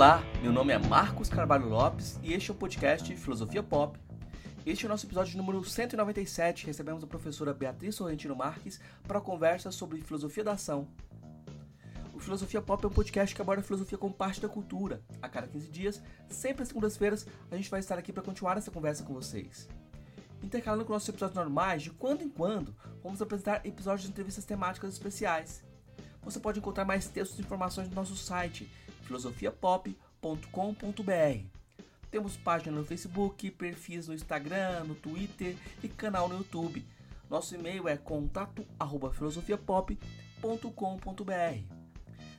Olá, meu nome é Marcos Carvalho Lopes e este é o podcast Filosofia Pop. Este é o nosso episódio número 197. Recebemos a professora Beatriz Sorrentino Marques para a conversa sobre filosofia da ação. O Filosofia Pop é um podcast que aborda a filosofia como parte da cultura. A cada 15 dias, sempre às segundas-feiras, a gente vai estar aqui para continuar essa conversa com vocês. Intercalando com nossos episódios normais, de quando em quando, vamos apresentar episódios de entrevistas temáticas especiais. Você pode encontrar mais textos e informações no nosso site filosofiapop.com.br. Temos página no Facebook, perfis no Instagram, no Twitter e canal no YouTube. Nosso e-mail é contato@filosofiapop.com.br.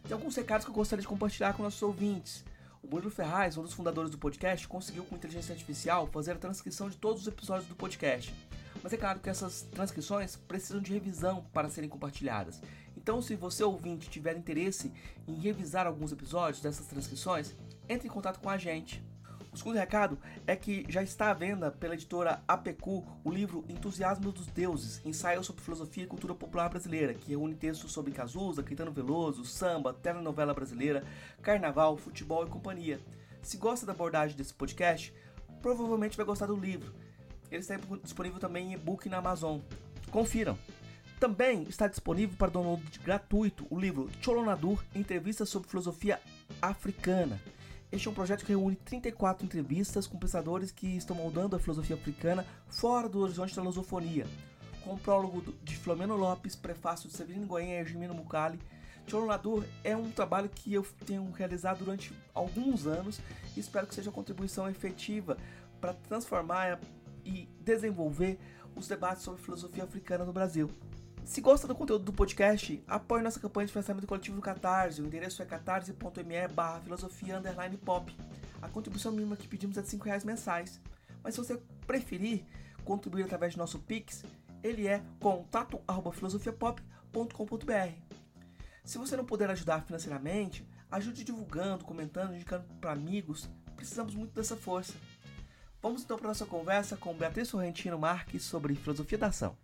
Tem alguns recados que eu gostaria de compartilhar com nossos ouvintes. O Murilo Ferraz, um dos fundadores do podcast, conseguiu com inteligência artificial fazer a transcrição de todos os episódios do podcast. Mas é claro que essas transcrições precisam de revisão para serem compartilhadas. Então, se você ouvinte tiver interesse em revisar alguns episódios dessas transcrições, entre em contato com a gente. O segundo recado é que já está à venda pela editora APQ o livro Entusiasmo dos Deuses, ensaio sobre filosofia e cultura popular brasileira, que reúne textos sobre Cazuza, Caetano Veloso, samba, telenovela brasileira, carnaval, futebol e companhia. Se gosta da abordagem desse podcast, provavelmente vai gostar do livro. Ele está disponível também em e-book na Amazon. Confiram! Também está disponível para download gratuito o livro Cholonadur Entrevistas sobre Filosofia Africana. Este é um projeto que reúne 34 entrevistas com pensadores que estão moldando a filosofia africana fora do horizonte da lusofonia. Com o prólogo de Flamengo Lopes, prefácio de Severino Goenha e Ergimino Mucali, Cholonadur é um trabalho que eu tenho realizado durante alguns anos e espero que seja uma contribuição efetiva para transformar e desenvolver os debates sobre filosofia africana no Brasil. Se gosta do conteúdo do podcast, apoie nossa campanha de financiamento coletivo no Catarse. O endereço é catarse.me barra filosofia underline pop. A contribuição mínima que pedimos é de 5 reais mensais. Mas se você preferir contribuir através do nosso Pix, ele é contato.filosofiapop.com.br. Se você não puder ajudar financeiramente, ajude divulgando, comentando, indicando para amigos. Precisamos muito dessa força. Vamos então para nossa conversa com Beatriz Sorrentino Marques sobre filosofia da ação.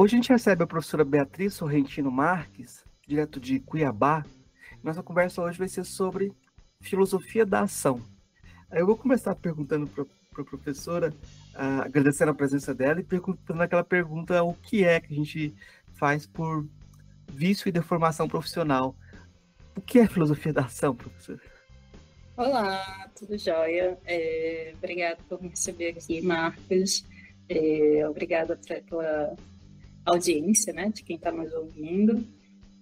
Hoje a gente recebe a professora Beatriz Sorrentino Marques, direto de Cuiabá. Nossa conversa hoje vai ser sobre filosofia da ação. Eu vou começar perguntando para a professora uh, agradecendo a presença dela e perguntando aquela pergunta: o que é que a gente faz por vício e deformação profissional? O que é filosofia da ação, professor? Olá, tudo jóia? É, obrigada por me receber aqui, Marcos. É, obrigada pela audiência, né, de quem está nos ouvindo.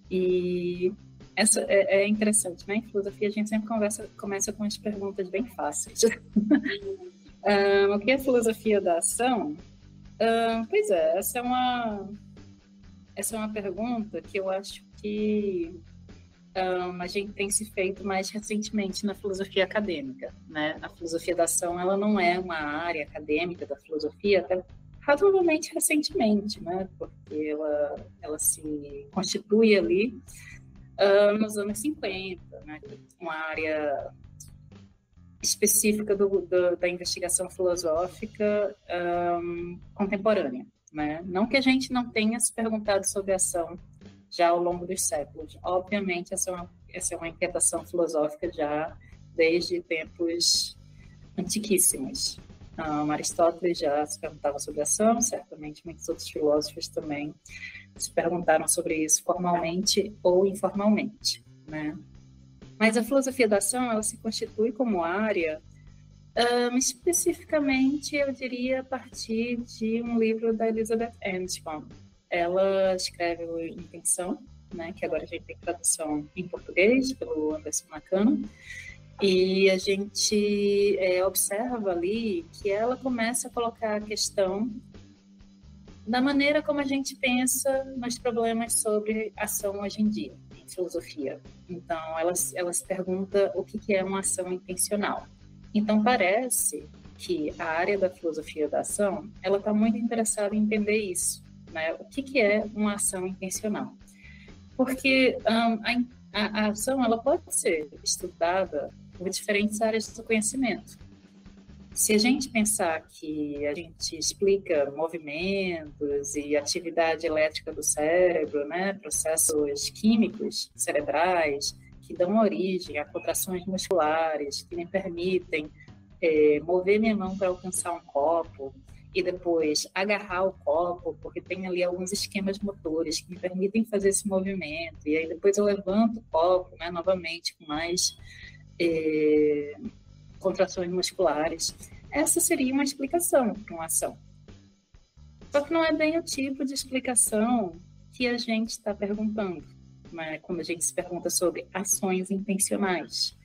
E essa é, é, interessante, né? Em filosofia a gente sempre conversa, começa com as perguntas bem fáceis. Um, o que é filosofia da ação? Um, pois é, essa é uma essa é uma pergunta que eu acho que um, a gente tem se feito mais recentemente na filosofia acadêmica, né? A filosofia da ação ela não é uma área acadêmica da filosofia até razoavelmente recentemente, né? Porque ela ela se constitui ali nos anos 50, né? Uma área específica do, do, da investigação filosófica um, contemporânea. Né? Não que a gente não tenha se perguntado sobre ação já ao longo dos séculos. Obviamente, essa é uma, essa é uma inquietação filosófica já desde tempos antiquíssimos. Um, Aristóteles já se perguntava sobre ação, certamente muitos outros filósofos também se perguntaram sobre isso formalmente ou informalmente. Né? Mas a filosofia da ação, ela se constitui como área um, especificamente, eu diria, a partir de um livro da Elizabeth Armstrong. Ela escreve o Intenção, né, que agora a gente tem tradução em português pelo Anderson Nakano, e a gente é, observa ali que ela começa a colocar a questão da maneira como a gente pensa nos problemas sobre ação hoje em dia filosofia. Então, ela, ela se pergunta o que, que é uma ação intencional. Então, parece que a área da filosofia da ação, ela está muito interessada em entender isso, né? O que, que é uma ação intencional? Porque um, a, a, ação, ela pode ser estudada por diferentes áreas do conhecimento. se a gente pensar que a gente explica movimentos e atividade elétrica do cérebro, né, processos químicos cerebrais que dão origem a contrações musculares, que me permitem é, mover minha mão para alcançar um copo e depois agarrar o copo, porque tem ali alguns esquemas motores que me permitem fazer esse movimento, e aí depois eu levanto o copo né, novamente com mais é, contrações musculares. Essa seria uma explicação para uma ação. Só que não é bem o tipo de explicação que a gente está perguntando, né? quando a gente se pergunta sobre ações intencionais.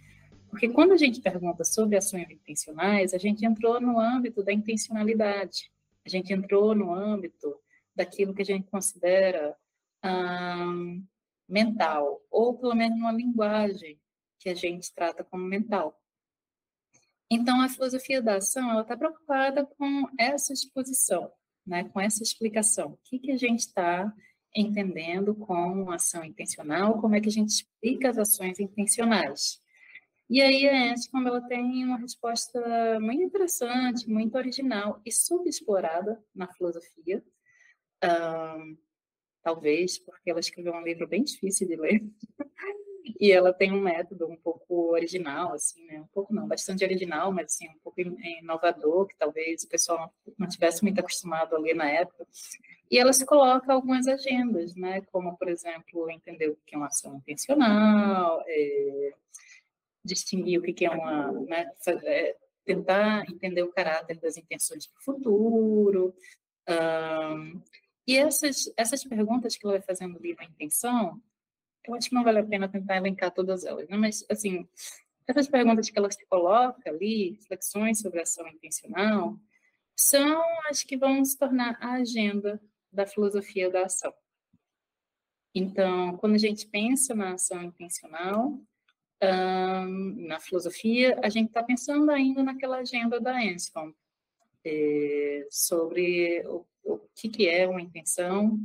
Porque quando a gente pergunta sobre ações intencionais, a gente entrou no âmbito da intencionalidade, a gente entrou no âmbito daquilo que a gente considera hum, mental, ou pelo menos uma linguagem que a gente trata como mental. Então, a filosofia da ação está preocupada com essa exposição, né, com essa explicação. O que, que a gente está entendendo com ação intencional, como é que a gente explica as ações intencionais. E aí a Anscombe ela tem uma resposta muito interessante, muito original e subexplorada na filosofia. Um, talvez porque ela escreveu um livro bem difícil de ler. E ela tem um método um pouco original, assim, né? Um pouco não, bastante original, mas assim, um pouco inovador, que talvez o pessoal não tivesse muito acostumado a ler na época. E ela se coloca algumas agendas, né? Como, por exemplo, entender o que é uma ação intencional, é, distinguir o que é uma, né, é, tentar entender o caráter das intenções para o futuro. Um, e essas, essas perguntas que ela vai fazendo ali na intenção, eu acho que não vale a pena tentar elencar todas elas, né? mas, assim, essas perguntas que ela se coloca ali, reflexões sobre ação intencional, são as que vão se tornar a agenda da filosofia da ação. Então, quando a gente pensa na ação intencional, na filosofia, a gente está pensando ainda naquela agenda da Anscombe, é, sobre o, o que, que, é uma intenção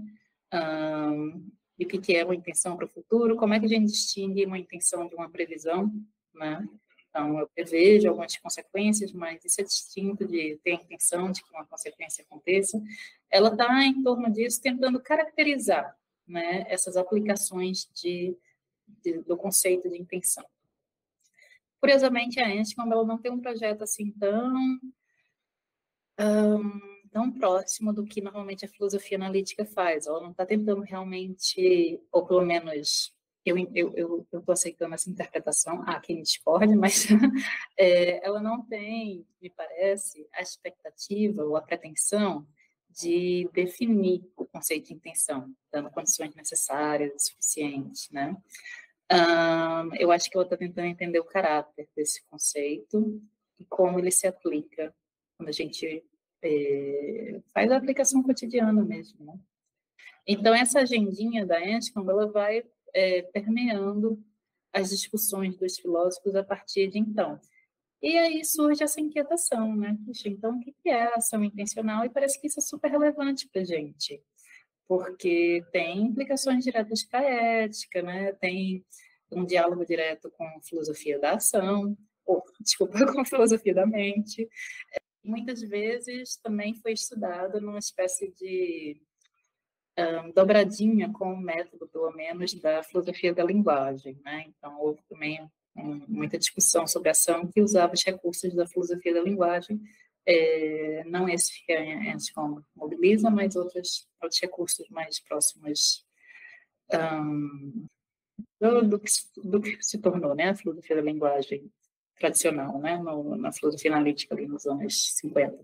e o que, é uma intenção para o futuro, como é que a gente distingue uma intenção de uma previsão, né? Então, eu prevejo algumas consequências, mas isso é distinto de ter a intenção de que uma consequência aconteça. Ela está em torno disso, tentando caracterizar né, essas aplicações de de, do conceito de intenção. Curiosamente, a Anscombe ela não tem um projeto assim tão um, tão próximo do que normalmente a filosofia analítica faz. Ela não está tentando realmente, ou pelo menos eu eu eu estou aceitando essa interpretação. Há quem discorde, mas é, ela não tem, me parece, a expectativa ou a pretensão de definir o conceito de intenção, dando condições necessárias suficientes, né? Um, eu acho que ela está tentando entender o caráter desse conceito e como ele se aplica quando a gente é, faz a aplicação cotidiana mesmo, né? Então, essa agendinha da Anscombe, ela vai é, permeando as discussões dos filósofos a partir de então. E aí surge essa inquietação, né? Puxa, então o que é a ação intencional? E parece que isso é super relevante para a gente, porque tem implicações diretas para a ética, né? Tem um diálogo direto com a filosofia da ação, ou, desculpa, com a filosofia da mente. Muitas vezes também foi estudado numa espécie de um, dobradinha com o método, pelo menos, da filosofia da linguagem, né? Então, houve também muita discussão sobre ação que usava os recursos da filosofia da linguagem, é, não esse que a Anscombe mobiliza, mas outros, outros recursos mais próximos um, do, do, que, do, que, se tornou né, a filosofia da linguagem tradicional, né, no, na filosofia analítica ali nos anos 50.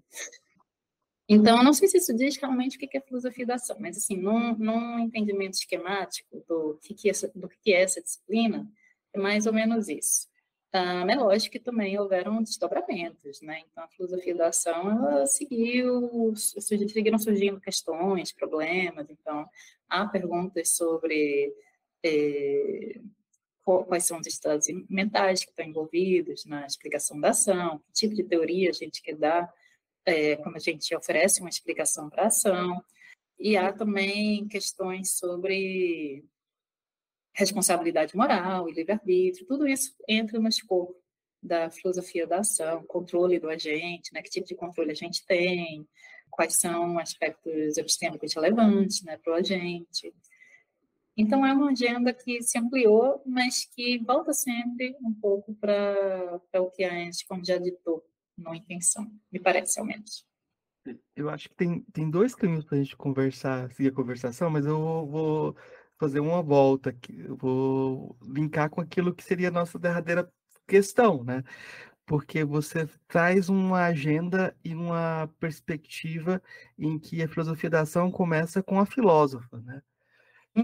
Então, não sei se isso diz realmente o que é filosofia da ação, mas, assim, num, num entendimento esquemático do que, que, é, do que é essa disciplina, é mais ou menos isso. Ah, é lógico que também houveram desdobramentos, né? Então, a filosofia da ação, ela seguiu, seguiram surgindo questões, problemas. Então, há perguntas sobre é, quais são os estados mentais que estão envolvidos na explicação da ação, que tipo de teoria a gente quer dar é, quando a gente oferece uma explicação para a ação. E há também questões sobre responsabilidade moral e livre-arbítrio, tudo isso entra no escopo da filosofia da ação, controle do agente, né? que tipo de controle a gente tem, quais são aspectos epistêmicos relevantes né, para o agente. Então, é uma agenda que se ampliou, mas que volta sempre um pouco para o que a como já ditou, não intenção, me parece, ao menos. Eu acho que tem, tem dois caminhos para a gente conversar, seguir a conversação, mas eu vou fazer uma volta aqui, eu vou linkar com aquilo que seria a nossa derradeira questão, né? Porque você traz uma agenda e uma perspectiva em que a filosofia da ação começa com a filósofa, né?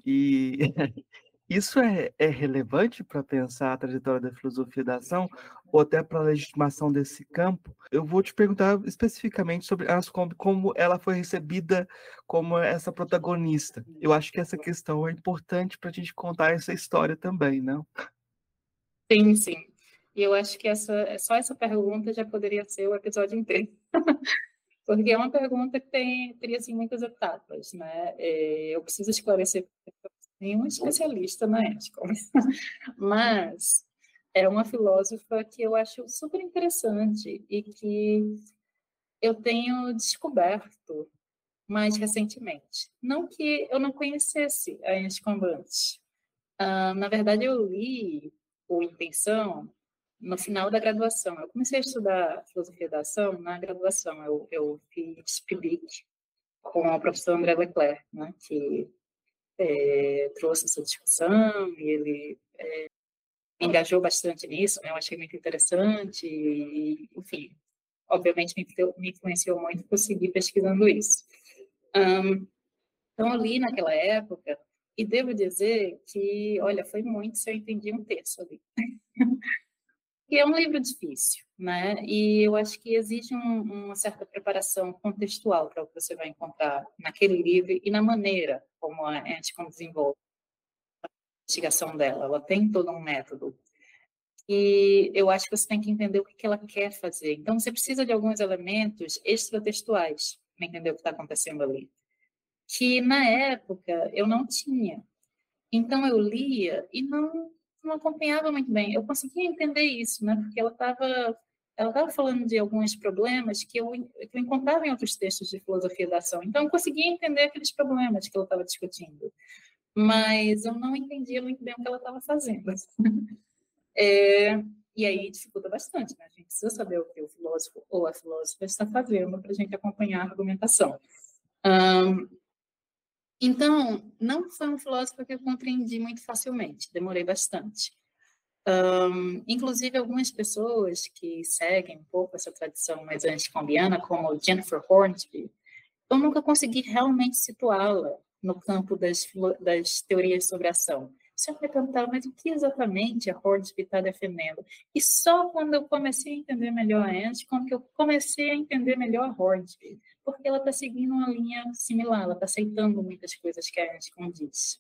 E isso é, é relevante para pensar a trajetória da filosofia da ação ou até para a legitimação desse campo? Eu vou te perguntar especificamente sobre a Ascombe, como ela foi recebida como essa protagonista. Eu acho que essa questão é importante para a gente contar essa história também, não? Sim, sim. E eu acho que essa, só essa pergunta já poderia ser o episódio inteiro. Porque é uma pergunta que tem, teria assim, muitas etapas, né? É, eu preciso esclarecer nenhum especialista na ética, mas é uma filósofa que eu acho super interessante e que eu tenho descoberto mais recentemente. Não que eu não conhecesse a Anscombe antes. Uh, na verdade, eu li o Intenção no final da graduação. Eu comecei a estudar filosofia da ação na graduação. Eu, eu fiz PIBIC com o professor André Leclerc, né, que é, trouxe essa discussão e ele é, engajou bastante nisso. Né, eu achei muito interessante e, enfim, obviamente me, me influenciou muito por seguir pesquisando isso. Um, então, eu li naquela época e devo dizer que, olha, foi muito se eu entendi um terço ali. que é um livro difícil, né? E eu acho que exige um, uma certa preparação contextual para o que você vai encontrar naquele livro e na maneira como a Anticom desenvolve a investigação dela. Ela tem todo um método. E eu acho que você tem que entender o que ela quer fazer. Então, você precisa de alguns elementos extratextuais para entender o que está acontecendo ali. Que, na época, eu não tinha. Então, eu lia e não não acompanhava muito bem. Eu conseguia entender isso, né? Porque ela estava ela estava falando de alguns problemas que eu, que eu encontrava em outros textos de filosofia da ação. Então, eu conseguia entender aqueles problemas que ela estava discutindo. Mas eu não entendia muito bem o que ela estava fazendo. É, e aí dificulta bastante, né? A gente precisa saber o que o filósofo ou a filósofa está fazendo para a gente acompanhar a argumentação. Um, então, não foi um filósofo que eu compreendi muito facilmente, demorei bastante. Um, inclusive, algumas pessoas que seguem um pouco essa tradição mais anticombiana, como Jennifer Hornsby, eu nunca consegui realmente situá-la no campo das, das teorias sobre ação. Sempre perguntava, mas o que exatamente a Hornsby está defendendo? E só quando eu comecei a entender melhor a Ant, quando eu comecei a entender melhor a Hornsby, porque ela está seguindo uma linha similar, ela está aceitando muitas coisas que a gente condiz.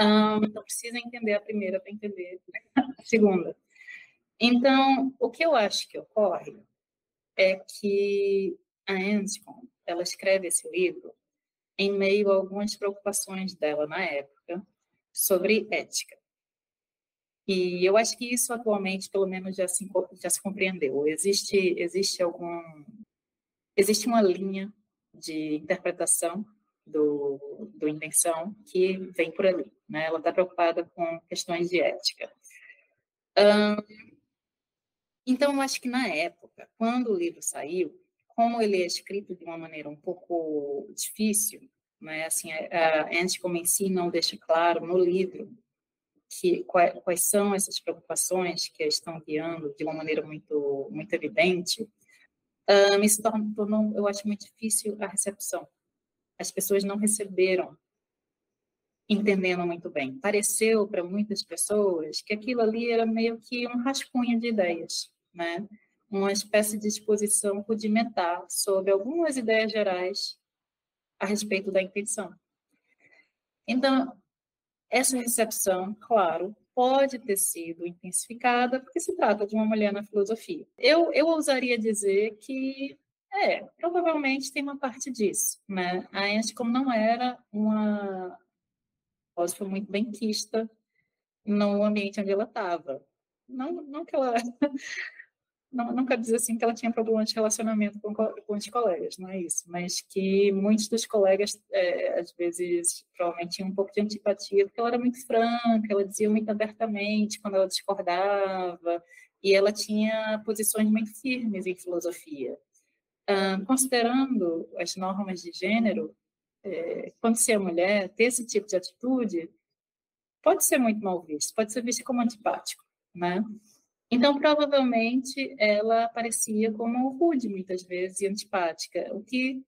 Um, então, precisa entender a primeira para entender a segunda. Então, o que eu acho que ocorre é que a Anscombe, ela escreve esse livro em meio a algumas preocupações dela na época sobre ética. E eu acho que isso atualmente, pelo menos, já se, já se compreendeu. Existe, existe algum existe uma linha de interpretação do, do intenção que vem por ali. Né? Ela está preocupada com questões de ética. então, eu acho que na época, quando o livro saiu, como ele é escrito de uma maneira um pouco difícil, né? assim, a, a como em si não deixa claro no livro que, quais, são essas preocupações que a estão guiando de uma maneira muito, muito evidente, uh, me se tornou, eu acho muito difícil a recepção. As pessoas não receberam entendendo muito bem. Pareceu para muitas pessoas que aquilo ali era meio que um rascunho de ideias, né? Uma espécie de exposição rudimentar sobre algumas ideias gerais a respeito da intenção. Então, essa recepção, claro, pode ter sido intensificada porque se trata de uma mulher na filosofia. Eu, eu ousaria dizer que é, provavelmente tem uma parte disso, né? A Anscombe não era uma filósofa muito benquista no ambiente onde ela estava. não, não que ela não, quero dizer assim que ela tinha problema de relacionamento com, com os colegas, não é isso, mas que muitos dos colegas, é, às vezes, provavelmente tinham um pouco de antipatia, porque ela era muito franca, ela dizia muito abertamente quando ela discordava, e ela tinha posições muito firmes em filosofia. Ah, considerando as normas de gênero, é, quando você é mulher, ter esse tipo de atitude pode ser muito mal visto, pode ser visto como antipático, né? Então, provavelmente, ela aparecia como rude, muitas vezes, e antipática, o que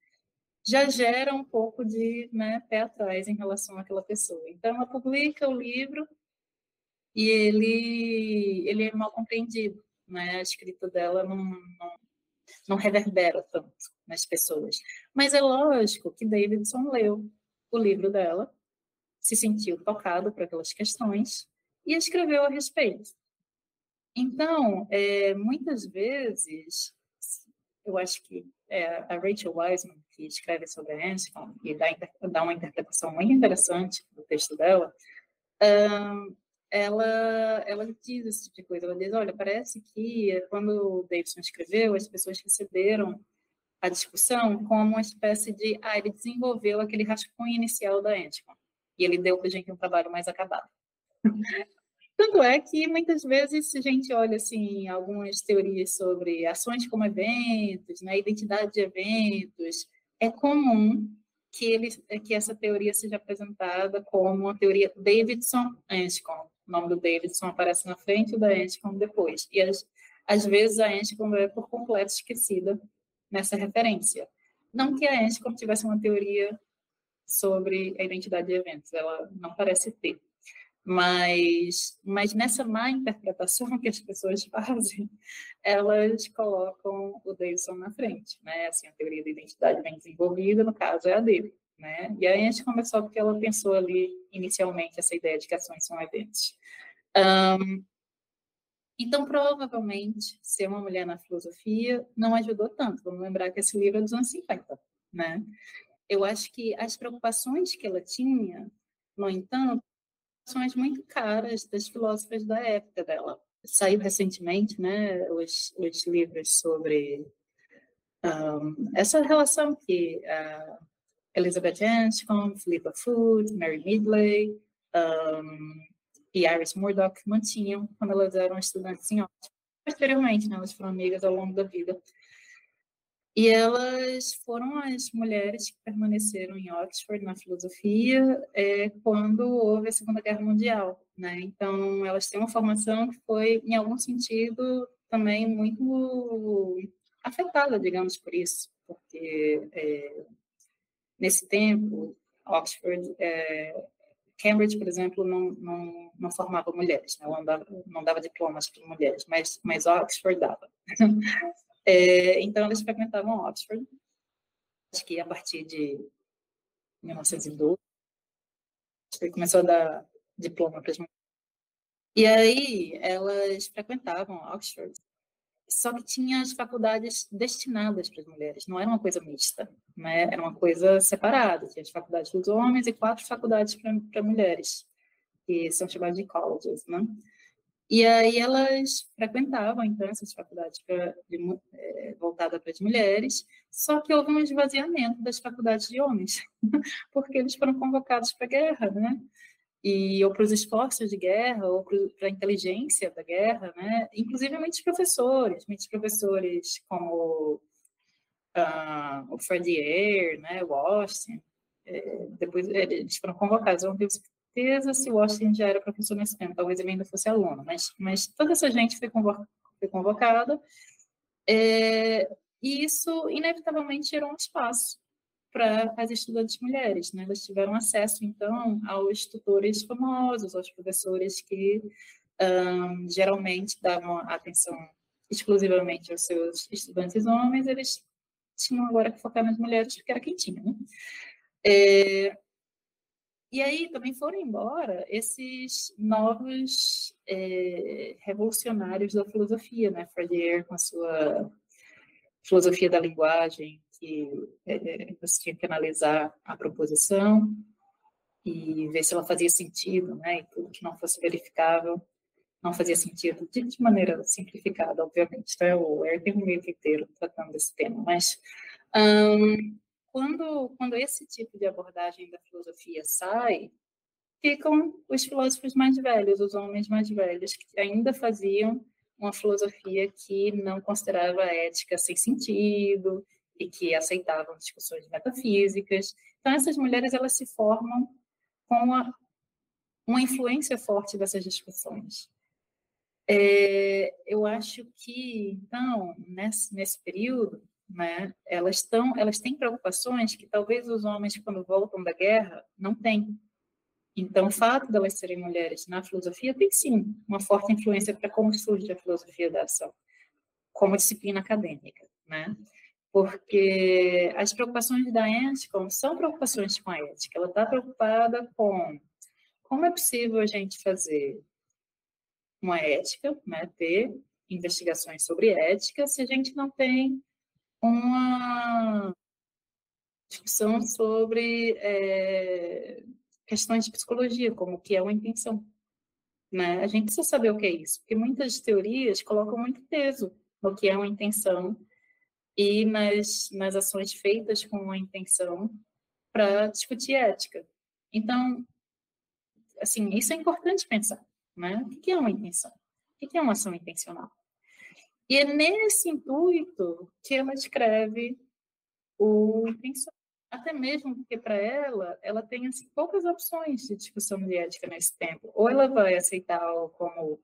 já gera um pouco de né, pé atrás em relação àquela pessoa. Então, ela publica o livro e ele, ele é mal compreendido. Né? A escrita dela não, não, não reverbera tanto nas pessoas. Mas é lógico que Davidson leu o livro dela, se sentiu tocado por aquelas questões e escreveu a respeito. Então, é, muitas vezes, eu acho que é, a Rachel Wiseman, que escreve sobre a Anscombe e dá, dá, uma interpretação muito interessante do texto dela, um, ela, ela diz esse tipo de coisa. Ela diz: olha, parece que quando o Davidson escreveu, as pessoas receberam a discussão como uma espécie de. Ah, ele desenvolveu aquele rascunho inicial da Anscombe e ele deu para a gente um trabalho mais acabado. Tanto é que muitas vezes a gente olha assim algumas teorias sobre ações como eventos, né, identidade de eventos, é comum que ele que essa teoria seja apresentada como uma teoria Davidson-Anscombe. O nome do Davidson aparece na frente e da Anscombe depois. E às, às vezes a Anscombe é por completo esquecida nessa referência. Não que a Anscombe tivesse uma teoria sobre a identidade de eventos, ela não parece ter. Mas, mas nessa má interpretação que as pessoas fazem, elas colocam o Davidson na frente, né? Assim, a teoria da identidade bem desenvolvida, no caso, é a dele, né? E aí a gente começou porque ela pensou ali, inicialmente, essa ideia de que ações são eventos. Um, então, provavelmente, ser uma mulher na filosofia não ajudou tanto. Vamos lembrar que esse livro é dos anos 50, né? Eu acho que as preocupações que ela tinha, no entanto, ações muito caras das filósofas da época dela. Saiu recentemente, né, os, os livros sobre um, essa relação que uh, Elizabeth Anscombe, Philippa Foot, Mary Midley um, e Iris Murdoch mantinham quando elas eram estudantes em Oxford. Posteriormente, né, elas foram amigas ao longo da vida. E elas foram as mulheres que permaneceram em Oxford na filosofia é, quando houve a Segunda Guerra Mundial. Né? Então, elas têm uma formação que foi, em algum sentido, também muito afetada, digamos, por isso, porque é, nesse tempo, Oxford, é, Cambridge, por exemplo, não, não, não formava mulheres, né? não, dava, não dava diplomas para mulheres, mas, mas Oxford dava. É, então, eles frequentavam Oxford, acho que a partir de 1912, começou a dar diploma para as mulheres. E aí, elas frequentavam Oxford, só que tinha as faculdades destinadas para as mulheres, não era uma coisa mista, né? era uma coisa separada. Tinha as faculdades dos homens e quatro faculdades para mulheres, que são chamadas de colleges, né? E aí elas frequentavam, então, essas faculdades pra, de, é, voltadas para as mulheres, só que houve um esvaziamento das faculdades de homens, porque eles foram convocados para a guerra, né? E, ou para os esforços de guerra, ou para a inteligência da guerra, né? Inclusive muitos professores, muitos professores como uh, o Fredier, né, o Austin, é, depois eles foram convocados. Eu não tenho certeza se o Austin já era professor nesse tempo, talvez ele ainda fosse aluno, mas, mas toda essa gente foi, foi convocada é, e isso inevitavelmente gerou um espaço para as estudantes mulheres, né? Elas tiveram acesso, então, aos tutores famosos, aos professores que um, geralmente davam atenção exclusivamente aos seus estudantes homens, eles tinham agora que focar nas mulheres, porque era quem tinha, né? É, e aí também foram embora esses novos é, revolucionários da filosofia, né? Freire com a sua filosofia da linguagem, que é, você tinha que analisar a proposição e ver se ela fazia sentido, né? E tudo que não fosse verificável não fazia sentido, de, de maneira simplificada, obviamente. Tá? O Eric tem um livro inteiro tratando desse tema, mas quando, quando esse tipo de abordagem da filosofia sai, ficam os filósofos mais velhos, os homens mais velhos, que ainda faziam uma filosofia que não considerava a ética sem sentido e que aceitavam discussões metafísicas. Então, essas mulheres elas se formam com a, uma influência forte dessas discussões. É, eu acho que, então, nesse, nesse período, né, elas, estão, elas têm preocupações que talvez os homens, quando voltam da guerra, não têm. Então, o fato de elas serem mulheres na filosofia tem sim uma forte influência para como surge a filosofia da ação, como disciplina acadêmica, né? Porque as preocupações da ética são preocupações com a ética. Ela está preocupada com como é possível a gente fazer uma ética, né? Ter investigações sobre ética se a gente não tem uma discussão sobre é, questões de psicologia, como o que é uma intenção. Né? A gente precisa saber o que é isso, porque muitas teorias colocam muito peso no que é uma intenção e nas, nas ações feitas com uma intenção para discutir ética. Então, assim, isso é importante pensar, né? O que é uma intenção? O que é uma ação intencional? E é nesse intuito que ela escreve o até mesmo porque para ela, ela tem assim, poucas opções de discussão de ética nesse tempo. Ou ela vai aceitar como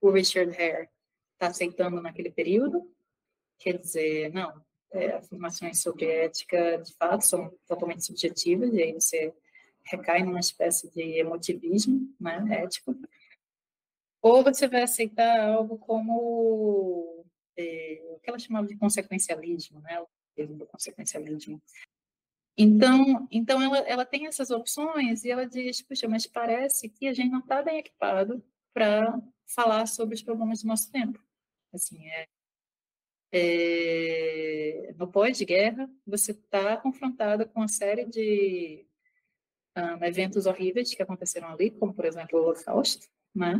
o Richard Hare está aceitando naquele período, quer dizer, não, é, afirmações sobre ética, de fato, são totalmente subjetivas, e aí você recai numa espécie de emotivismo né, ético. Ou você vai aceitar algo como é, o que ela chamava de consequencialismo, né? o termo do consequencialismo, então, então ela, ela tem essas opções e ela diz, puxa, mas parece que a gente não está bem equipado para falar sobre os problemas do nosso tempo. Assim, é, é no pós-guerra, você está confrontada com uma série de um, eventos horríveis que aconteceram ali, como, por exemplo, o Holocausto, né?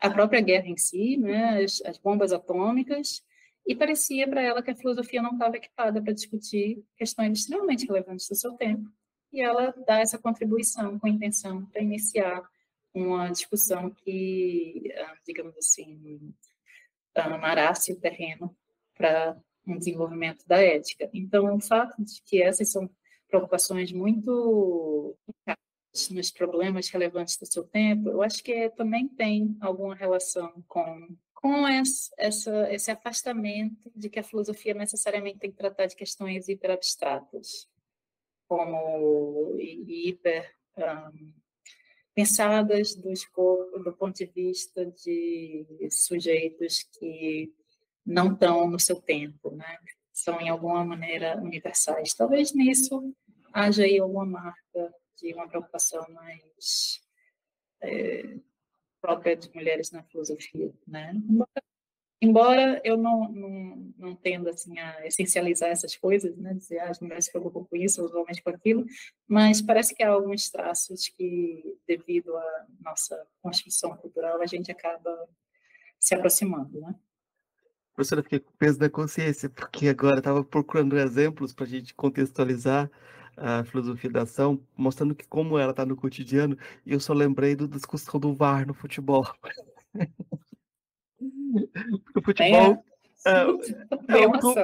A própria guerra em si, né? as, as bombas atômicas, e parecia para ela que a filosofia não estava equipada para discutir questões extremamente relevantes do seu tempo. E ela dá essa contribuição com a intenção para iniciar uma discussão que, ah, digamos assim, amarasse o terreno para um desenvolvimento da ética. Então, o fato de que essas são preocupações muito nos problemas relevantes do seu tempo, eu acho que também tem alguma relação com com essa, esse afastamento de que a filosofia necessariamente tem que tratar de questões hiperabstratas, como hiper um, pensadas do escopo, do ponto de vista de sujeitos que não estão no seu tempo, né? são em alguma maneira universais. Talvez nisso haja aí alguma marca de uma preocupação mais é, própria de mulheres na filosofia, né? Embora eu não, não, não tenda assim, a essencializar essas coisas, né? dizer ah, as mulheres se preocupam com isso, os homens com aquilo, mas parece que há alguns traços que, devido à nossa construção cultural, a gente acaba se aproximando. Né? Professora, fiquei com peso da consciência, porque agora estava procurando exemplos para a gente contextualizar a filosofia da ação, mostrando que como ela está no cotidiano, e eu só lembrei da discussão do VAR no futebol. Porque o futebol é, é, é, o clube,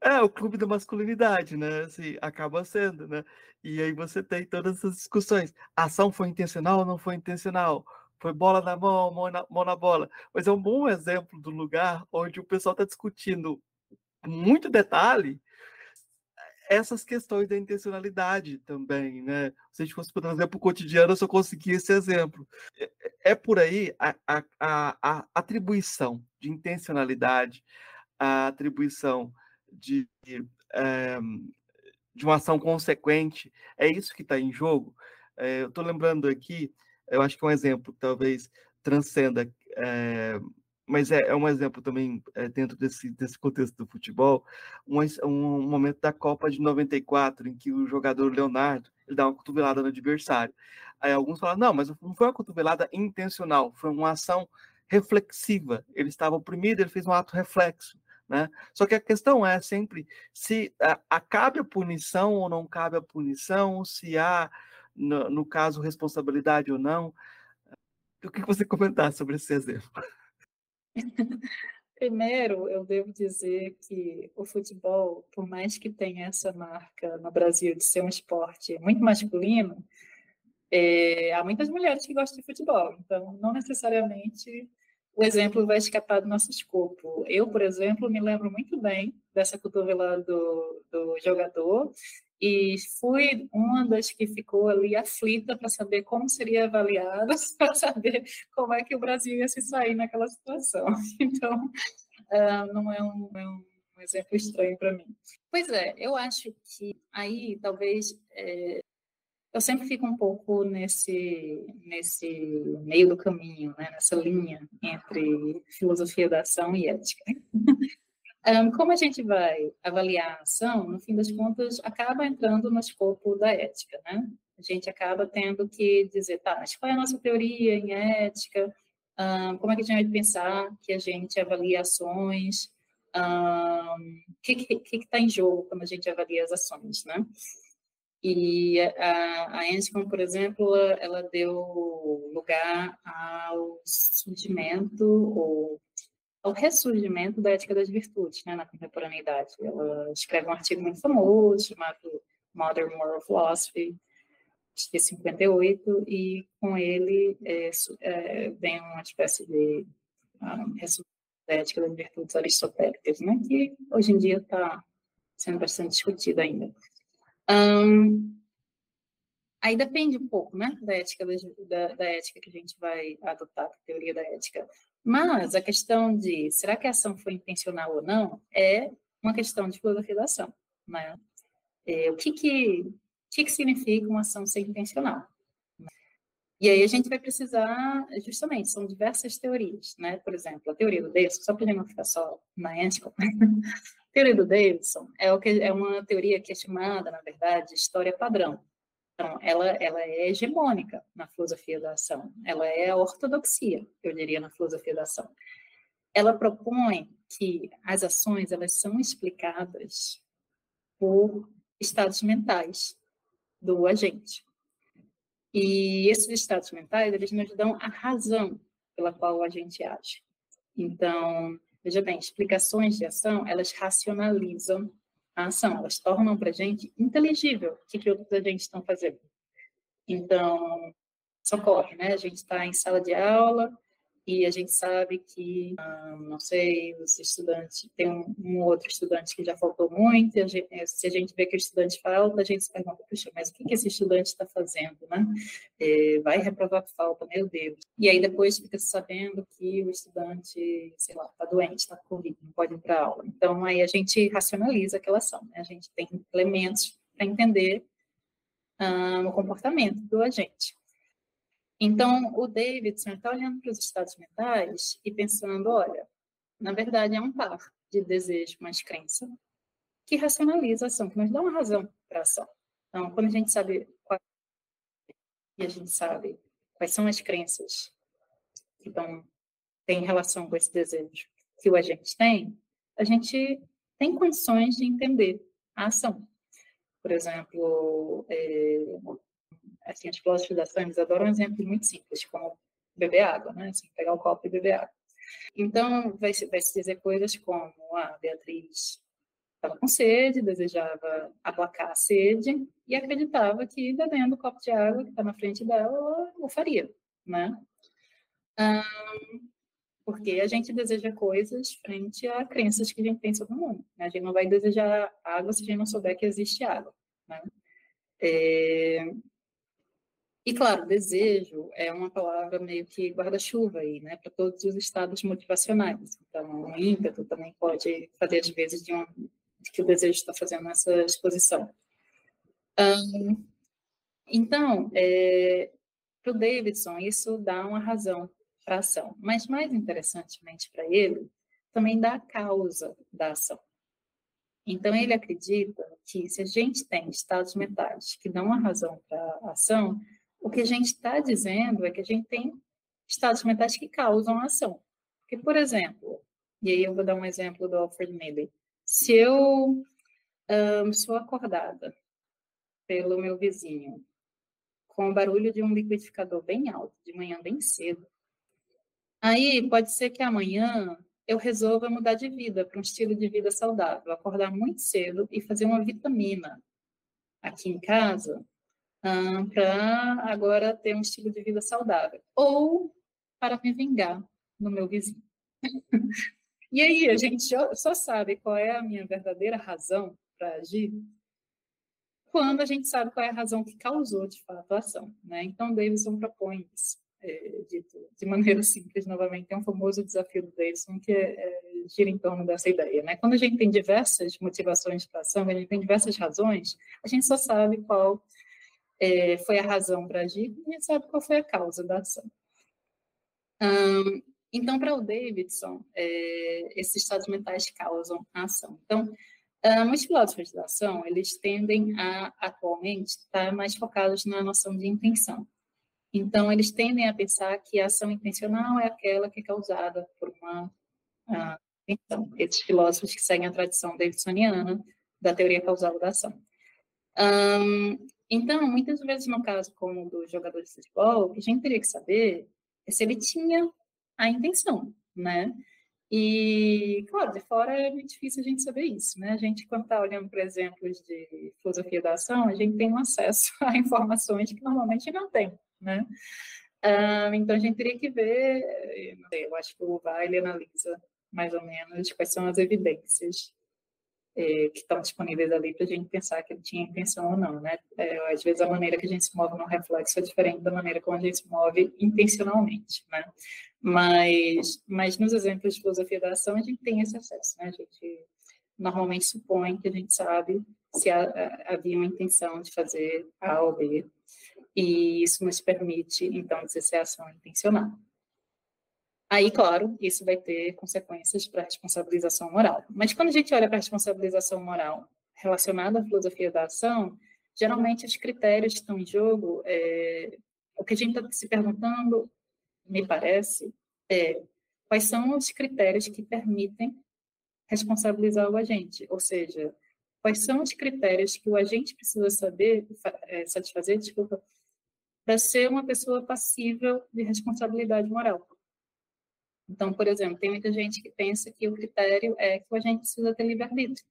é, o clube da masculinidade, né? Assim, acaba sendo, né? E aí você tem todas essas discussões. A ação foi intencional ou não foi intencional? Foi bola na mão, mão na, mão na bola. Mas é um bom exemplo do lugar onde o pessoal está discutindo muito detalhe essas questões da intencionalidade também, né? Se a gente fosse trazer para o cotidiano, eu só conseguia esse exemplo. É, é por aí a, a, a, atribuição de intencionalidade, a atribuição de, é, de uma ação consequente, é isso que está em jogo. É, eu estou lembrando aqui, eu acho que é um exemplo talvez transcenda é, mas é, é, um exemplo também é, dentro desse, desse contexto do futebol, um, um, momento da Copa de 94, em que o jogador Leonardo ele dá uma cotovelada no adversário. Aí alguns falam, não, mas não foi uma cotovelada intencional, foi uma ação reflexiva. Ele estava oprimido, ele fez um ato reflexo. Né? Só que a questão é sempre se a, a cabe a punição ou não cabe a punição, se há, no, no caso, responsabilidade ou não. O que você comentar sobre esse exemplo? Primeiro, eu devo dizer que o futebol, por mais que tenha essa marca no Brasil de ser um esporte muito masculino, é, há muitas mulheres que gostam de futebol, então não necessariamente o exemplo vai escapar do nosso escopo. Eu, por exemplo, me lembro muito bem dessa cotovelada do, do jogador e fui uma das que ficou ali aflita para saber como seria avaliada, para saber como é que o Brasil ia se sair naquela situação. Então, uh, não é um, é um exemplo estranho para mim. Pois é, eu acho que aí talvez é, eu sempre fico um pouco nesse, nesse meio do caminho, né, nessa linha entre filosofia da ação e ética. um, como a gente vai avaliar a ação, no fim das contas, acaba entrando no escopo da ética, né? A gente acaba tendo que dizer, tá, mas qual é a nossa teoria em ética? Um, como é que a gente vai pensar que a gente avalia ações? O um, que está em jogo quando a gente avalia as ações, né? E a, a por exemplo, ela deu lugar ao surgimento ou ao ressurgimento da ética das virtudes né, na contemporaneidade. Ela escreve um artigo muito famoso chamado Modern Moral Philosophy, de 58, e com ele é, é, vem uma espécie de um, ah, ressurgimento da ética das virtudes aristotélicas, né, que hoje em dia está sendo bastante discutida ainda. Um, aí depende um pouco, né, da ética da, da, ética que a gente vai adotar, a teoria da ética. Mas a questão de será que a ação foi intencional ou não é uma questão de filosofia da ação, né? É, o que que, que que significa uma ação ser intencional? E aí a gente vai precisar, justamente, são diversas teorias, né? Por exemplo, a teoria do Davidson, só para não ficar só na ética, teoria do Davidson é, o que, é uma teoria que é chamada, na verdade, história padrão. Então, ela, ela é hegemônica na filosofia da ação. Ela é a ortodoxia, eu diria, na filosofia da ação. Ela propõe que as ações elas são explicadas por estados mentais do agente. E esses estados mentais, eles nos dão a razão pela qual o agente age. Então, Veja bem, explicações de ação, elas racionalizam a ação, elas tornam para a gente inteligível o que, que outros agentes estão fazendo. Então, socorre, né? A gente está em sala de aula, e a gente sabe que, ah, não sei, os estudantes, tem um, um, outro estudante que já faltou muito, a gente, eh, se a gente vê que o estudante falta, a gente se pergunta, puxa, mas o que, que esse estudante está fazendo, né? É, vai reprovar por falta, meu Deus. E aí depois fica sabendo que o estudante, sei lá, está doente, está com Covid, não pode ir para aula. Então, aí a gente racionaliza aquela ação, né? A gente tem elementos para entender ah, o comportamento do agente. Então, o Davidson está olhando para os estados mentais e pensando, olha, na verdade é um par de desejo mais crença que racionaliza a ação, que nos dá uma razão para a ação. Então, quando a gente sabe qual, e a gente sabe quais são as crenças que estão, têm relação com esse desejo que o agente tem, a gente tem condições de entender a ação. Por exemplo, é, assim, as filósofos da SAMS adoram um exemplo muito simples, como beber água, né? Assim, pegar o copo e beber água. Então, vai se, vai se dizer coisas como a ah, Beatriz estava com sede, desejava aplacar a sede e acreditava que bebendo o copo de água que está na frente dela, ela o faria, né? Um, porque a gente deseja coisas frente a crenças que a gente tem sobre o mundo. Né? A gente não vai desejar água se a gente não souber que existe água. Né? É, e, claro, desejo é uma palavra meio que guarda-chuva aí, né, para todos os estados motivacionais. Então, o ímpeto também pode fazer, às vezes, de, um, de que o desejo está fazendo essa exposição. Um, então, é, para o Davidson, isso dá uma razão para a ação. Mas, mais interessantemente para ele, também dá a causa da ação. Então, ele acredita que se a gente tem estados mentais que dão a razão para a ação, o que a gente está dizendo é que a gente tem estados mentais que causam ação. Porque, por exemplo, e aí eu vou dar um exemplo do Alfred Medley. Se eu um, sou acordada pelo meu vizinho com o barulho de um liquidificador bem alto, de manhã bem cedo, aí pode ser que amanhã eu resolva mudar de vida para um estilo de vida saudável, acordar muito cedo e fazer uma vitamina aqui em casa para agora ter um estilo de vida saudável. Ou para me vingar no meu vizinho. e aí, a gente só sabe qual é a minha verdadeira razão para agir quando a gente sabe qual é a razão que causou, de fato, a ação. Né? Então, Davidson propõe isso, é, dito de maneira simples, novamente, tem um famoso desafio do Davidson que é, é, gira em torno dessa ideia. Né? Quando a gente tem diversas motivações para ação, a gente tem diversas razões, a gente só sabe qual é, foi a razão para agir e sabe qual foi a causa da ação. Então, para o Davidson, é, esses estados mentais causam a ação. Então, uh, muitos filósofos da ação, eles tendem a, atualmente, estar mais focados na noção de intenção. Então, eles tendem a pensar que a ação intencional é aquela que é causada por uma uh, intenção. Esses filósofos que seguem a tradição davidsoniana da teoria causal da ação. Um, então, muitas vezes, no caso como do jogador de futebol, o que a gente teria que saber se ele tinha a intenção, né? E, claro, de fora é muito difícil a gente saber isso, né? A gente, quando está olhando para exemplos de filosofia da ação, a gente tem um acesso a informações que normalmente não tem, né? Ah, então, a gente teria que ver, sei, eu acho que o Weil analisa mais ou menos quais são as evidências é, que estão disponíveis ali para a gente pensar que ele tinha intenção ou não, né? É, às vezes a maneira que a gente se move no reflexo é diferente da maneira como a gente se move intencionalmente, né? Mas, mas nos exemplos de filosofia da ação a gente tem esse acesso, né? A gente normalmente supõe que a gente sabe se havia uma intenção de fazer A ou B, e isso nos permite, então, dizer se a ação é intencional. Aí, claro, isso vai ter consequências para a responsabilização moral. Mas quando a gente olha para a responsabilização moral relacionada à filosofia da ação, geralmente os critérios que estão em jogo, é, o que a gente está se perguntando, me parece, é quais são os critérios que permitem responsabilizar o agente, ou seja, quais são os critérios que o agente precisa saber, é, satisfazer, desculpa, para ser uma pessoa passível de responsabilidade moral. Então, por exemplo, tem muita gente que pensa que o critério é que a gente precisa ter livre-arbítrio,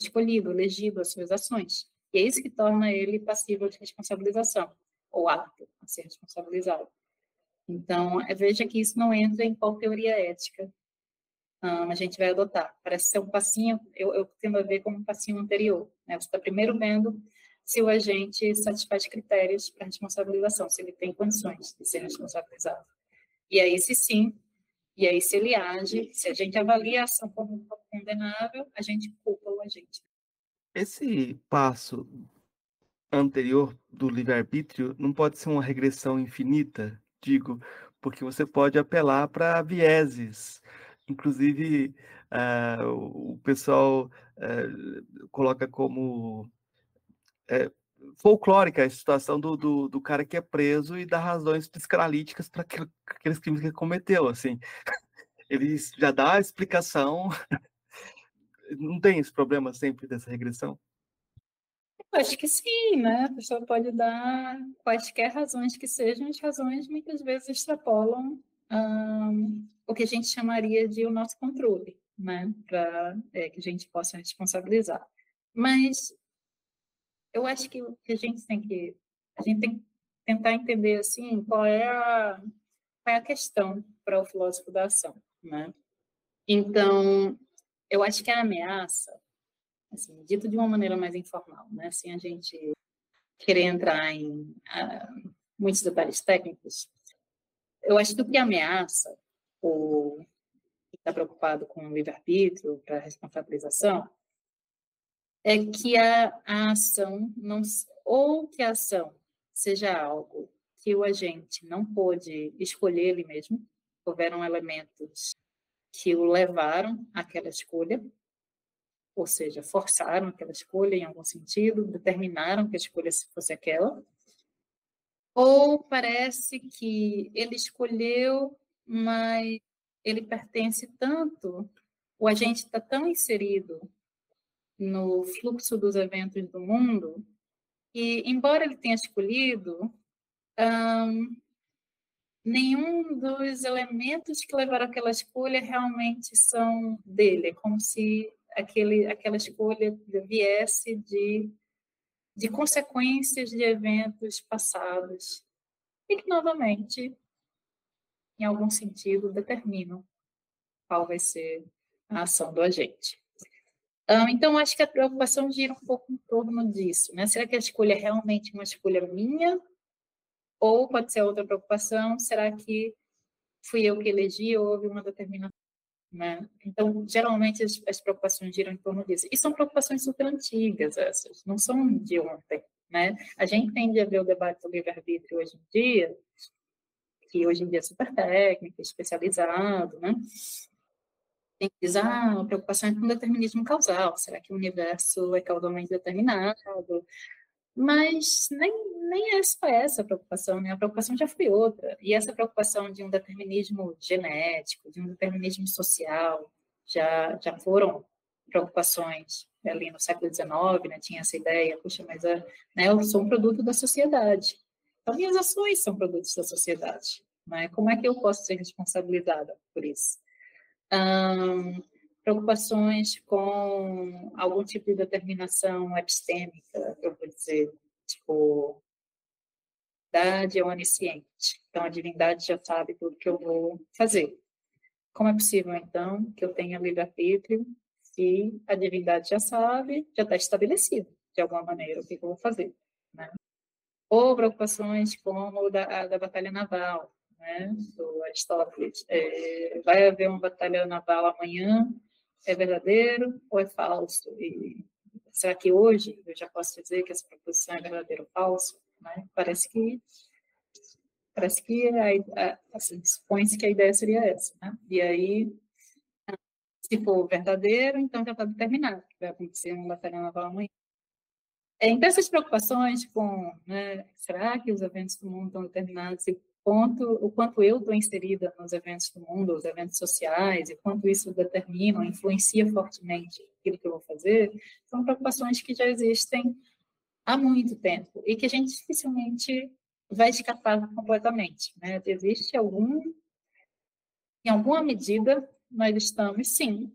escolhido, elegido as suas ações. E é isso que torna ele passível de responsabilização, ou apto a ser responsabilizado. Então, é, veja que isso não entra em qual teoria ética um, a gente vai adotar. Parece ser um passinho, eu, eu tendo a ver como um passinho anterior. Né? Você está primeiro vendo se o agente satisfaz critérios para responsabilização, se ele tem condições de ser responsabilizado. E aí, se sim, e aí, se ele age, se a gente avalia a ação como condenável, a gente culpa o agente. Esse passo anterior do livre-arbítrio não pode ser uma regressão infinita, digo, porque você pode apelar para vieses. Inclusive, uh, o pessoal uh, coloca como uh, folclórica a situação do, do, do, cara que é preso e dá razões psicanalíticas para aqueles crimes que ele cometeu, assim. Ele já dá a explicação. Não tem esse problema sempre dessa regressão? Eu acho que sim, né? A pessoa pode dar quaisquer razões que sejam, as razões muitas vezes extrapolam um, o que a gente chamaria de o nosso controle, né? Para é, que a gente possa responsabilizar. Mas eu acho que a gente tem que a gente tem que tentar entender assim qual é a, qual é a questão para o filósofo da ação, né? Então, eu acho que a ameaça, assim, dito de uma maneira mais informal, né? Sem a gente querer entrar em uh, muitos detalhes técnicos, eu acho que o que ameaça o está preocupado com o livre-arbítrio para responsabilização é que a, a ação não ou que a ação seja algo que o agente não pôde escolher ele mesmo, houveram elementos que o levaram àquela escolha, ou seja, forçaram aquela escolha em algum sentido, determinaram que a escolha fosse aquela, Ou parece que ele escolheu, mas ele pertence tanto, o agente está tão inserido no fluxo dos eventos do mundo, que, embora ele tenha escolhido, um, nenhum dos elementos que levaram aquela escolha realmente são dele. É como se aquele, aquela escolha viesse de, de consequências de eventos passados e que, novamente, em algum sentido, determinam qual vai ser a ação do agente. Então, acho que a preocupação gira um pouco em torno disso. Né? Será que a escolha é realmente uma escolha minha ou pode ser outra preocupação, será que fui eu que elegi ou houve uma determinação? Né? Então, geralmente as, as, preocupações giram em torno disso. E são preocupações super antigas essas, não são de ontem. Né? A gente tende a ver o debate do livre-arbítrio hoje em dia, que hoje em dia é super técnico, especializado, né? Tem que dizer, ah, a preocupação é com determinismo causal. Será que o universo é causalmente determinado? Mas nem, nem é só essa a preocupação, né? A preocupação já foi outra. E essa preocupação de um determinismo genético, de um determinismo social, já, já foram preocupações ali no século XIX, né? Tinha essa ideia, puxa, mas a, né, eu sou um produto da sociedade. Então, minhas ações são produtos da sociedade. Né? Como é que eu posso ser responsabilizada por isso? Preocupações com algum tipo de determinação epistêmica, eu vou dizer, tipo, divindade é onisciente. Então, a divindade já sabe tudo que eu vou fazer. Como é possível, então, que eu tenha livre-arbítrio se a divindade já sabe, já está estabelecido, de alguma maneira, o que eu vou fazer, né? Ou preocupações como da, da batalha naval, né, do Aristóteles. É, vai haver uma batalha naval amanhã, é verdadeiro ou é falso? E será que hoje eu já posso dizer que essa proposição é verdadeiro ou falso? Né? Parece que parece que a, a, assim, supõe-se que a ideia seria essa. Né? E aí, se for verdadeiro, então já está determinado que vai acontecer uma batalha naval amanhã. É, então, essas preocupações com, né, será que os eventos do mundo estão determinados e quanto, o quanto eu estou inserida nos eventos do mundo, os eventos sociais, e quanto isso determina, influencia fortemente aquilo que eu vou fazer, são preocupações que já existem há muito tempo e que a gente dificilmente vai escapar completamente. Né? Existe algum, em alguma medida, nós estamos, sim,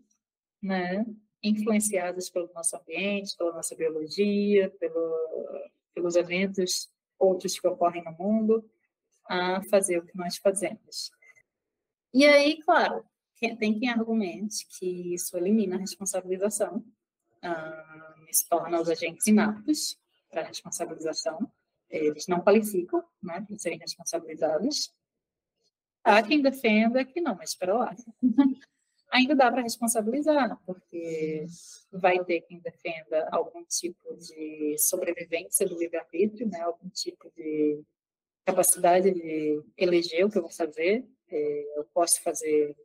né, influenciados pelo nosso ambiente, pela nossa biologia, pelo, pelos eventos outros que ocorrem no mundo, a fazer o que nós fazemos. E aí, claro, tem quem argumente que isso elimina a responsabilização, ah, isso torna os agentes inaptos para a responsabilização, eles não qualificam né, para serem responsabilizados. Há quem defenda que não, mas espera lá. Ainda dá para responsabilizar, porque vai ter quem defenda algum tipo de sobrevivência do livre-arbítrio, né, algum tipo de capacidade de eleger o que eu vou fazer. É, eu posso fazer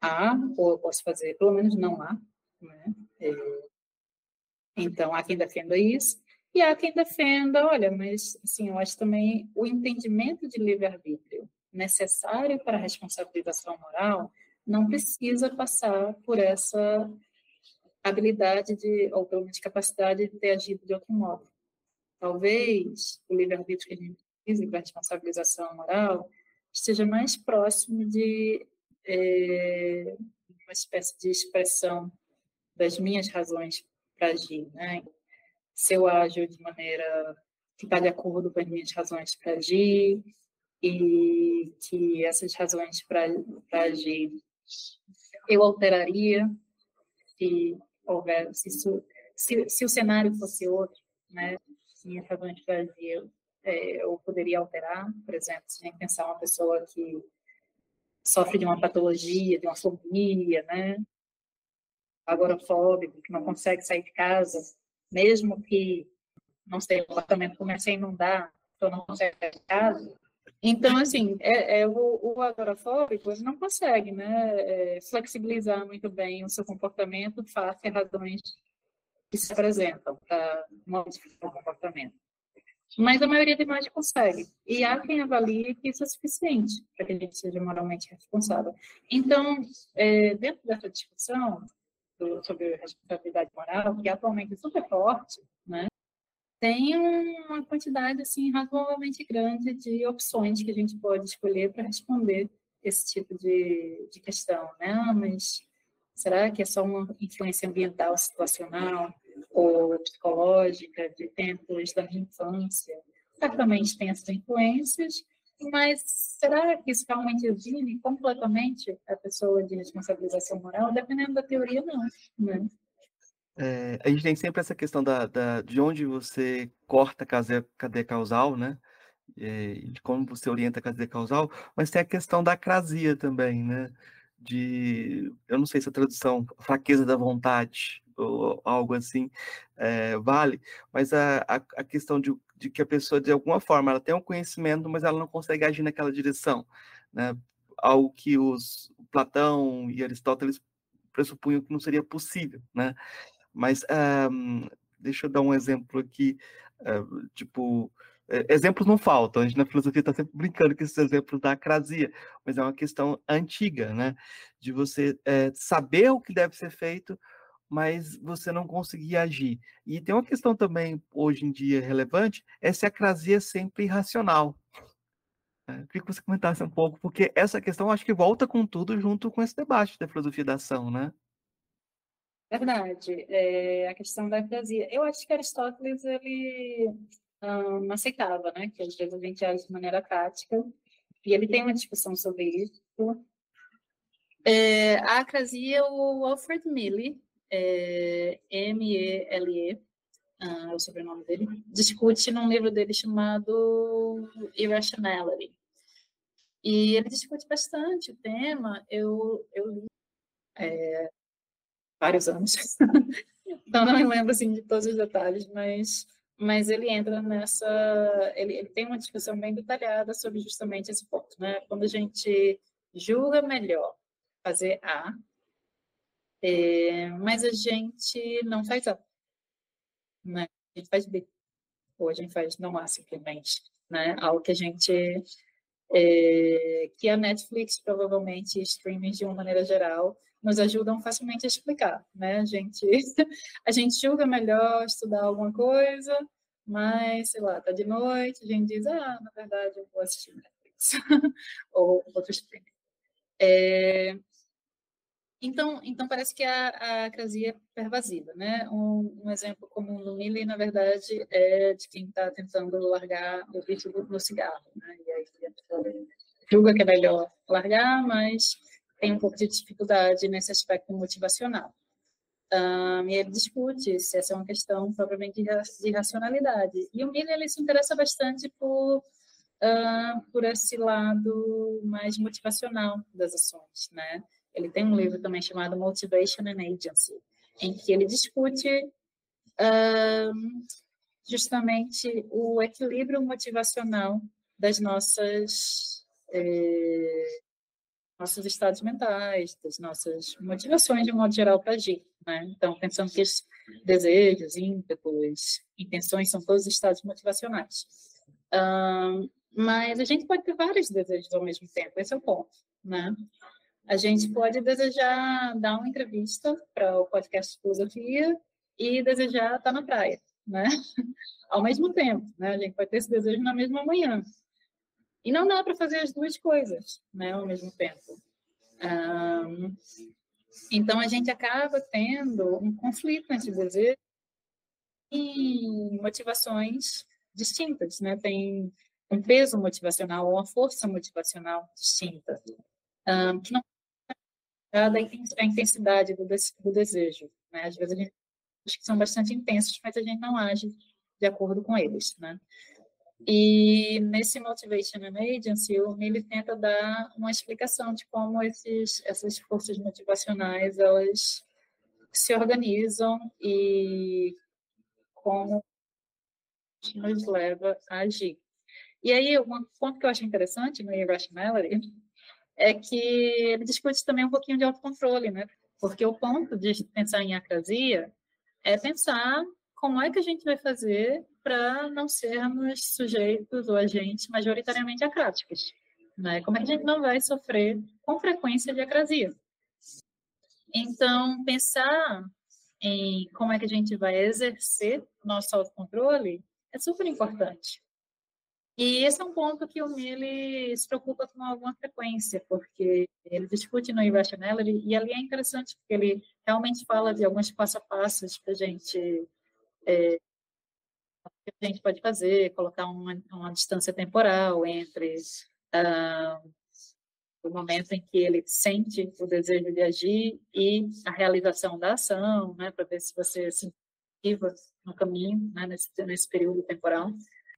A, ou eu posso fazer pelo menos não A. Né? É, então, há quem defenda isso. E há quem defenda, olha, mas assim, eu acho também o entendimento de livre-arbítrio necessário para a responsabilização moral não precisa passar por essa habilidade de, ou pelo menos capacidade de ter agido de outro modo. Talvez o livre-arbítrio que a gente física, a responsabilização moral, esteja mais próximo de é, uma espécie de expressão das minhas razões para agir, né? Se eu ajo de maneira que está de acordo com as minhas razões para agir e que essas razões para agir eu alteraria se houver, se, se, se o cenário fosse outro, né? Minhas razões para agir é, ou poderia alterar, por exemplo, se a gente pensar uma pessoa que sofre de uma patologia, de uma fobia, né? agorafóbico, que não consegue sair de casa, mesmo que não sei, o apartamento comece a inundar, então não consegue sair de casa. Então, assim, é, é o, o agorafóbico não consegue né, é, flexibilizar muito bem o seu comportamento face a razões que se apresentam para modificar o comportamento. Mas a maioria de nós consegue. E há quem avalie que isso é suficiente para que a gente seja moralmente responsável. Então, é, dentro dessa discussão do, sobre responsabilidade moral, que atualmente é super forte, né, tem uma quantidade assim razoavelmente grande de opções que a gente pode escolher para responder esse tipo de, de questão, né? Mas será que é só uma influência ambiental situacional? Ou psicológica de tempos da infância. Certamente tem essas influências, mas será que isso realmente exime completamente a pessoa de responsabilização moral? Dependendo da teoria, não. Né? É, a gente tem sempre essa questão da, da, de onde você corta a cadeia causal, né? É, de como você orienta a cadeia causal, mas tem a questão da acrasia também, né? De, eu não sei se a tradução, fraqueza da vontade, ou algo assim é, vale, mas a, a, a questão de, de, que a pessoa, de alguma forma, ela tem um conhecimento, mas ela não consegue agir naquela direção, né? Algo que os Platão e Aristóteles pressupunham que não seria possível, né? Mas um, deixa eu dar um exemplo aqui, uh, tipo, exemplos não faltam, a gente na filosofia está sempre brincando com esses exemplos da acrasia, mas é uma questão antiga, né? De você saber o que deve ser feito, mas você não conseguia agir. E tem uma questão também, hoje em dia, relevante, é se a crasia é sempre irracional. É, queria que você comentasse um pouco, porque essa questão acho que volta com tudo junto com esse debate da filosofia da ação, né? Verdade. É, a questão da crasia. Eu acho que Aristóteles, ele um, aceitava, né? Que às vezes a gente age de maneira prática. E ele tem uma discussão sobre isso. É, a acrasia, o Alfred Milley, é, M-E-L-E, ah, é o sobrenome dele, discute num livro dele chamado Irrationality. E ele discute bastante o tema. Eu, eu li é, vários anos, então não me lembro assim, de todos os detalhes, mas, mas ele entra nessa. Ele, ele tem uma discussão bem detalhada sobre justamente esse ponto. Né? Quando a gente julga melhor fazer A é, mas a gente não faz A. Né? A gente faz B. Ou a gente faz não A, simplesmente. Né? Algo que a gente. É, que a Netflix, provavelmente, streaming de uma maneira geral, nos ajudam facilmente a explicar. Né? A, gente, a gente julga melhor estudar alguma coisa, mas, sei lá, tá de noite, a gente diz, ah, na verdade, eu vou assistir Netflix. Ou outro streaming. É, então, então parece que a, a acrasia é pervasiva, né? Um, um exemplo comum no Milley, na verdade, é de quem está tentando largar o vício no cigarro, né? E aí julga que é melhor largar, mas tem um pouco de dificuldade nesse aspecto motivacional. Um, e ele discute se essa é uma questão propriamente de racionalidade. E o Miller ele se interessa bastante por, uh, por esse lado mais motivacional das ações, né? Ele tem um livro também chamado Motivation and Agency, em que ele discute justamente o equilíbrio motivacional das nossas eh, nossos estados mentais, das nossas motivações de um modo geral para agir, né? Então, pensando que os desejos, ímpetos, intenções são todos estados motivacionais. Mas a gente pode ter vários desejos ao mesmo tempo, esse é o ponto, né? A gente pode desejar dar uma entrevista para o podcast Filosofia e desejar estar na praia, né? Ao mesmo tempo, né? A gente pode ter esse desejo na mesma manhã. E não dá para fazer as duas coisas, né? Ao mesmo tempo. Um, então a gente acaba tendo um conflito entre desejo e motivações distintas, né? Tem um peso motivacional ou uma força motivacional distinta, um, que não a intensidade do, do desejo. Né? Às vezes a gente acha que são bastante intensos, mas a gente não age de acordo com eles. Né? E nesse Motivation and Agency, o Mille tenta dar uma explicação de como esses, essas forças motivacionais elas se organizam e como nos leva a agir. E aí, um ponto que eu acho interessante no Irrationality é que ele discute também um pouquinho de autocontrole, né? Porque o ponto de pensar em acrasia é pensar como é que a gente vai fazer para não sermos sujeitos ou agentes majoritariamente acráticos? Né? Como é que a gente não vai sofrer com frequência de acrasia? Então, pensar em como é que a gente vai exercer nosso autocontrole é super importante. E esse é um ponto que o Mille se preocupa com alguma frequência, porque ele discute no Irrationality, e ali é interessante, porque ele realmente fala de alguns passo a passos para a gente é, que a gente pode fazer, colocar uma, uma distância temporal entre uh, o momento em que ele sente o desejo de agir e a realização da ação, né, para ver se você se ativa no caminho, né, nesse, nesse período temporal.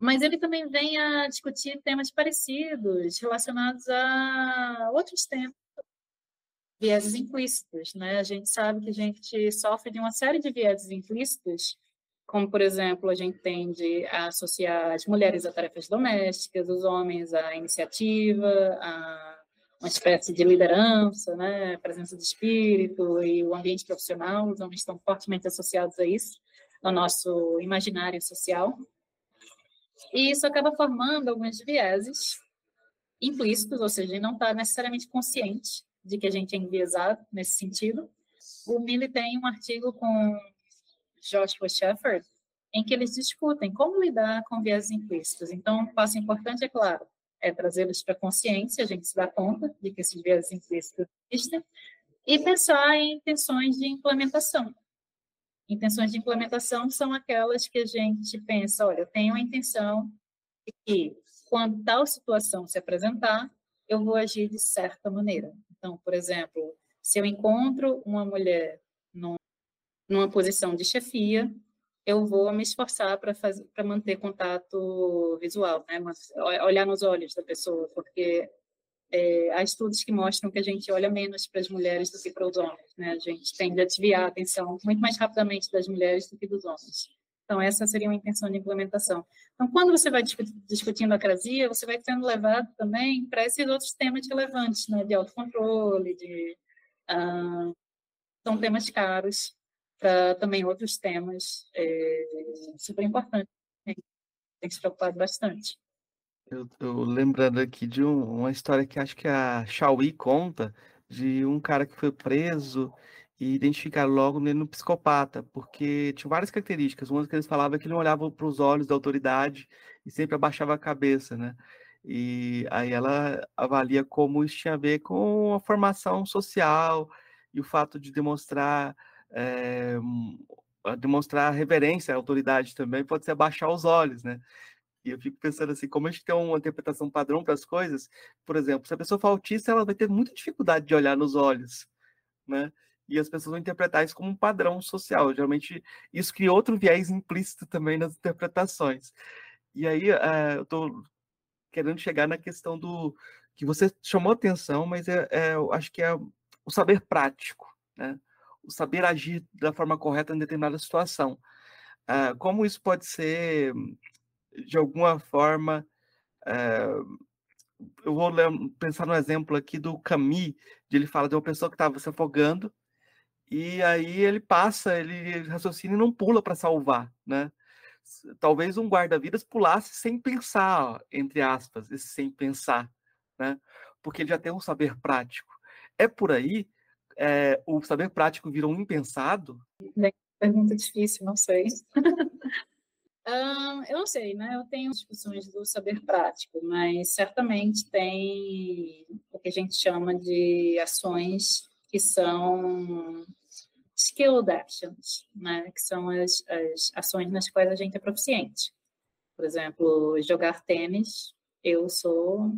Mas ele também vem a discutir temas parecidos relacionados a outros temas, vieses implícitos, né? A gente sabe que a gente sofre de uma série de vieses implícitos, como, por exemplo, a gente tende a associar as mulheres a tarefas domésticas, os homens à iniciativa, a uma espécie de liderança, né? presença de espírito e o ambiente profissional, os homens estão fortemente associados a isso no nosso imaginário social. E isso acaba formando alguns vieses implícitos, ou seja, não está necessariamente consciente de que a gente é enviesado nesse sentido. O Milley tem um artigo com Joshua Shepard em que eles discutem como lidar com vieses implícitos. Então, um passo importante, é claro, é trazê-los para a consciência, a gente se dá conta de que esses vieses implícitos existem, e pensar em intenções de implementação. Intenções de implementação são aquelas que a gente pensa, olha, eu tenho a intenção de que, quando tal situação se apresentar, eu vou agir de certa maneira. Então, por exemplo, se eu encontro uma mulher num, numa posição de chefia, eu vou me esforçar para manter contato visual, né? olhar nos olhos da pessoa, porque é, há estudos que mostram que a gente olha menos para as mulheres do que para os homens, né? A gente tende a desviar a atenção muito mais rapidamente das mulheres do que dos homens. Então, essa seria uma intenção de implementação. Então, quando você vai discutindo a crasia, você vai sendo levado também para esses outros temas relevantes, né? De autocontrole, de... Ah, são temas caros para também outros temas é, super importantes. Tem que se preocupar bastante. Eu tô lembrando aqui de um- uma história que acho que a Xiaoyi conta, de um cara que foi preso e identificaram logo nele no psicopata, porque tinha várias características. Uma que eles falavam é que ele não olhava para os olhos da autoridade e sempre abaixava a cabeça, né? E aí ela avalia como isso tinha a ver com a formação social e o fato de demonstrar eh, demonstrar reverência à autoridade também pode ser abaixar os olhos, né? E eu fico pensando assim, como a gente tem uma interpretação padrão para as coisas, por exemplo, se a pessoa for autista, ela vai ter muita dificuldade de olhar nos olhos, né? E as pessoas vão interpretar isso como um padrão social. Geralmente, isso cria outro viés implícito também nas interpretações. E aí, uh, eu estou querendo chegar na questão do que você chamou atenção, mas é, é, eu acho que é o saber prático, né? O saber agir da forma correta em determinada situação. Uh, como isso pode ser de alguma forma, é, eu vou pensar no exemplo aqui do Camus, de ele fala de uma pessoa que estava se afogando, e aí ele passa, ele raciocina e não pula para salvar, né? Talvez um guarda-vidas pulasse sem pensar, entre aspas, esse sem pensar, né? Porque ele já tem um saber prático. É por aí, é, o saber prático virou um impensado? Pergunta difícil, não sei. eu não sei, né? Eu tenho discussões do saber prático, mas certamente tem o que a gente chama de ações que são skilled actions, né? Que são as, as ações nas quais a gente é proficiente. Por exemplo, jogar tênis, eu sou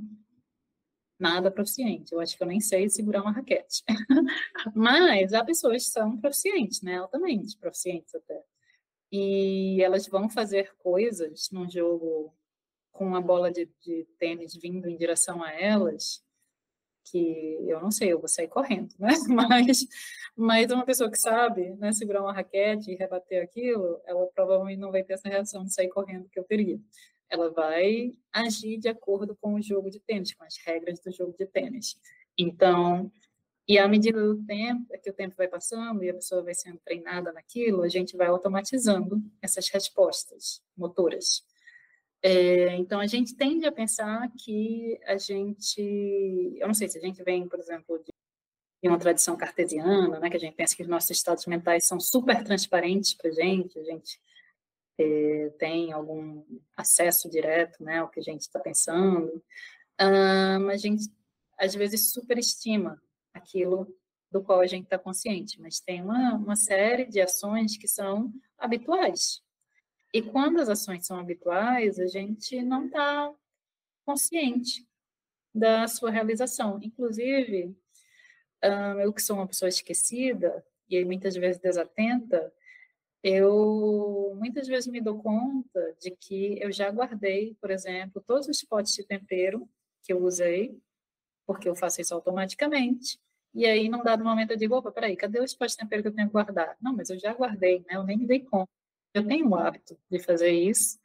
nada proficiente. Eu acho que eu nem sei segurar uma raquete. Mas há pessoas que são proficientes, né? Altamente proficientes até e elas vão fazer coisas num jogo com uma bola de, de tênis vindo em direção a elas que eu não sei, eu vou sair correndo, né? Mas, mas uma pessoa que sabe, né, segurar uma raquete e rebater aquilo, ela provavelmente não vai ter essa reação de sair correndo que eu teria. Ela vai agir de acordo com o jogo de tênis, com as regras do jogo de tênis. Então, E à medida do tempo, é que o tempo vai passando e a pessoa vai sendo treinada naquilo, a gente vai automatizando essas respostas motoras. É, então, a gente tende a pensar que a gente, eu não sei se a gente vem, por exemplo, de, uma tradição cartesiana, né, que a gente pensa que os nossos estados mentais são super transparentes para a gente, a gente é, tem algum acesso direto né, ao que a gente está pensando, um, a gente às vezes superestima aquilo do qual a gente está consciente, mas tem uma, uma série de ações que são habituais. E quando as ações são habituais, a gente não está consciente da sua realização. Inclusive, um, eu que sou uma pessoa esquecida e muitas vezes desatenta, eu muitas vezes me dou conta de que eu já guardei, por exemplo, todos os potes de tempero que eu usei, porque eu faço isso automaticamente. E aí, num dado momento, eu digo: opa, peraí, cadê os potes de tempero que eu tenho que guardar? Não, mas eu já guardei, né? Eu nem me dei conta. Eu tenho o hábito de fazer isso,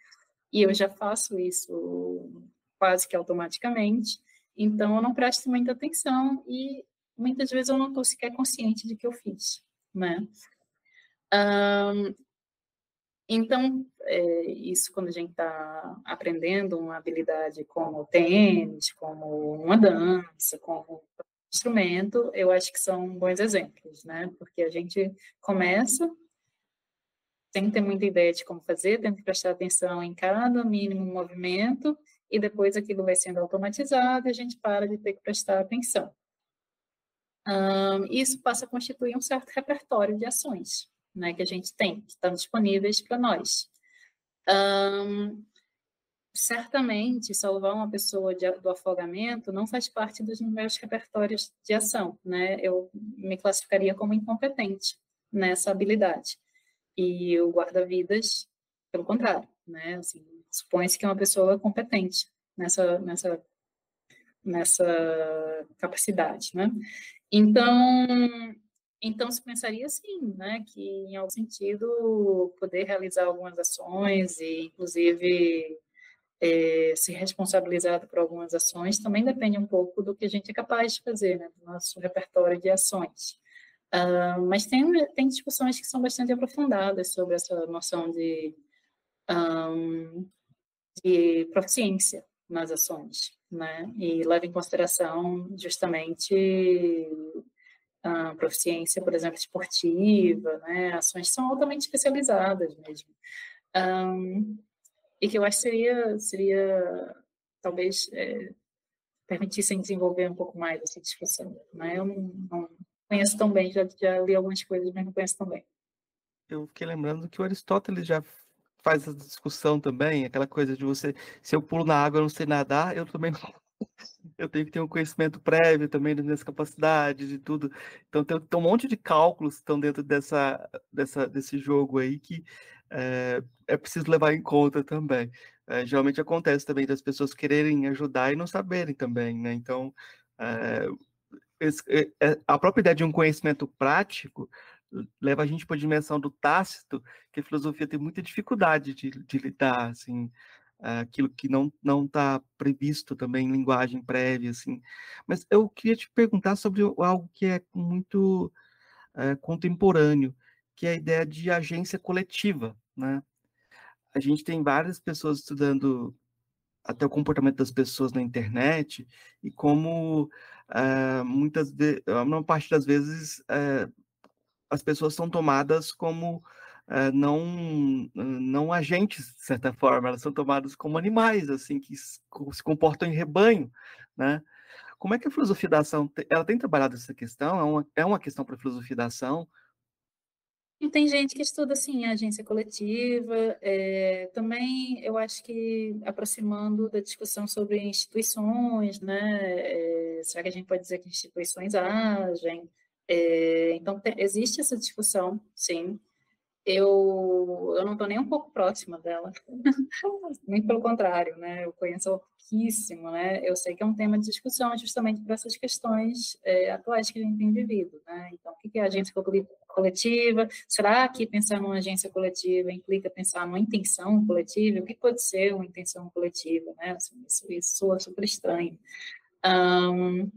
e eu já faço isso quase que automaticamente. Então, eu não presto muita atenção e muitas vezes eu não estou sequer consciente de que eu fiz, né? Um, então, é, isso quando a gente está aprendendo uma habilidade como o tênis, como uma dança, como instrumento, eu acho que são bons exemplos, né? Porque a gente começa sem ter muita ideia de como fazer, tem que prestar atenção em cada mínimo movimento e depois aquilo vai sendo automatizado e a gente para de ter que prestar atenção. Um, isso passa a constituir um certo repertório de ações né, que a gente tem, que estão disponíveis para nós. Um, certamente, salvar uma pessoa de, do afogamento não faz parte dos meus repertórios de ação, né? Eu me classificaria como incompetente nessa habilidade. E o guarda-vidas, pelo contrário, né? Assim, supõe-se que é uma pessoa competente nessa, nessa, nessa capacidade, né? Então, então, se pensaria sim, né, que em algum sentido poder realizar algumas ações e, inclusive, é, ser responsabilizado por algumas ações também depende um pouco do que a gente é capaz de fazer, né, do nosso repertório de ações. Uh, mas tem, tem discussões que são bastante aprofundadas sobre essa noção de, um, de proficiência nas ações, né, e leva em consideração justamente a proficiência, por exemplo, esportiva, né? Ações são altamente especializadas mesmo. Um, e que eu acho que seria, seria talvez, é, permitissem desenvolver um pouco mais essa discussão. Né? Eu não, não conheço tão bem, já, já li algumas coisas, mas não conheço tão bem. Eu fiquei lembrando que o Aristóteles já faz essa discussão também, aquela coisa de você, se eu pulo na água e não sei nadar, eu também eu tenho que ter um conhecimento prévio também das minhas capacidades e tudo. Então tem, tem, um monte de cálculos que estão dentro dessa, dessa, desse jogo aí que é, é preciso levar em conta também. É, geralmente acontece também das pessoas quererem ajudar e não saberem também, né? Então é, esse, a própria ideia de um conhecimento prático leva a gente para a dimensão do tácito, que a filosofia tem muita dificuldade de, de lidar, assim, aquilo que não não está previsto também em linguagem prévia assim mas eu queria te perguntar sobre algo que é muito é, contemporâneo que é a ideia de agência coletiva né. A gente tem várias pessoas estudando até o comportamento das pessoas na internet e como é, muitas vezes, uma parte das vezes é, as pessoas são tomadas como eh, não não agentes de certa forma elas são tomadas como animais assim que se comportam em rebanho né. Como é que a filosofia da ação ela tem trabalhado essa questão? É uma, é uma questão para a filosofia da ação e tem gente que estuda assim a agência coletiva é, também eu acho que aproximando da discussão sobre instituições né é, será que a gente pode dizer que instituições agem é, então tem, existe essa discussão sim eu, eu não estou nem um pouco próxima dela. Muito pelo contrário, né? Eu conheço pouquíssimo, né? Eu sei que é um tema de discussão justamente por essas questões é, atuais que a gente tem vivido, né? Então, o que é a agência coletiva? Será que pensar numa agência coletiva implica pensar numa intenção coletiva? O que pode ser uma intenção coletiva, né? Assim, isso, isso soa super estranho. Um,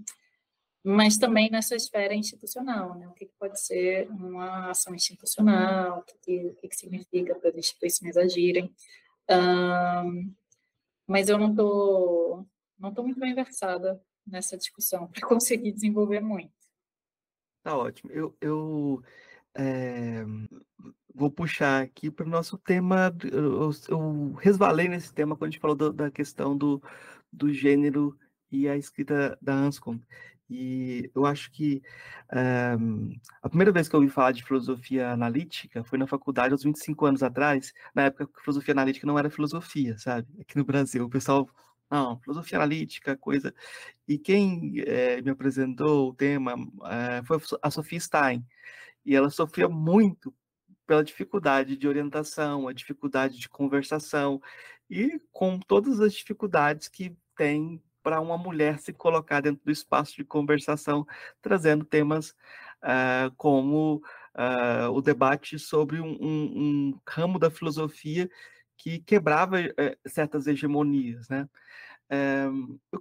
mas também nessa esfera institucional, né? O que, pode ser uma ação institucional, o que, o que significa para as instituições agirem. Um, mas eu não estou não tô muito bem versada nessa discussão para conseguir desenvolver muito. Tá ótimo. Eu, eu é, vou puxar aqui para o nosso tema. Eu, eu, resvalei nesse tema quando a gente falou do, da questão do, do gênero e a escrita da Anscombe. E eu acho que um, a primeira vez que eu ouvi falar de filosofia analítica foi na faculdade, aos 25 anos atrás, na época que filosofia analítica não era filosofia, sabe? Aqui no Brasil, o pessoal, não, filosofia analítica, coisa. E quem é, me apresentou o tema é, foi a Sofia Stein. E ela sofria muito pela dificuldade de orientação, a dificuldade de conversação, e com todas as dificuldades que tem para uma mulher se colocar dentro do espaço de conversação, trazendo temas uh, como uh, o debate sobre um, um, um, ramo da filosofia que quebrava uh, certas hegemonias, né? Eh, eu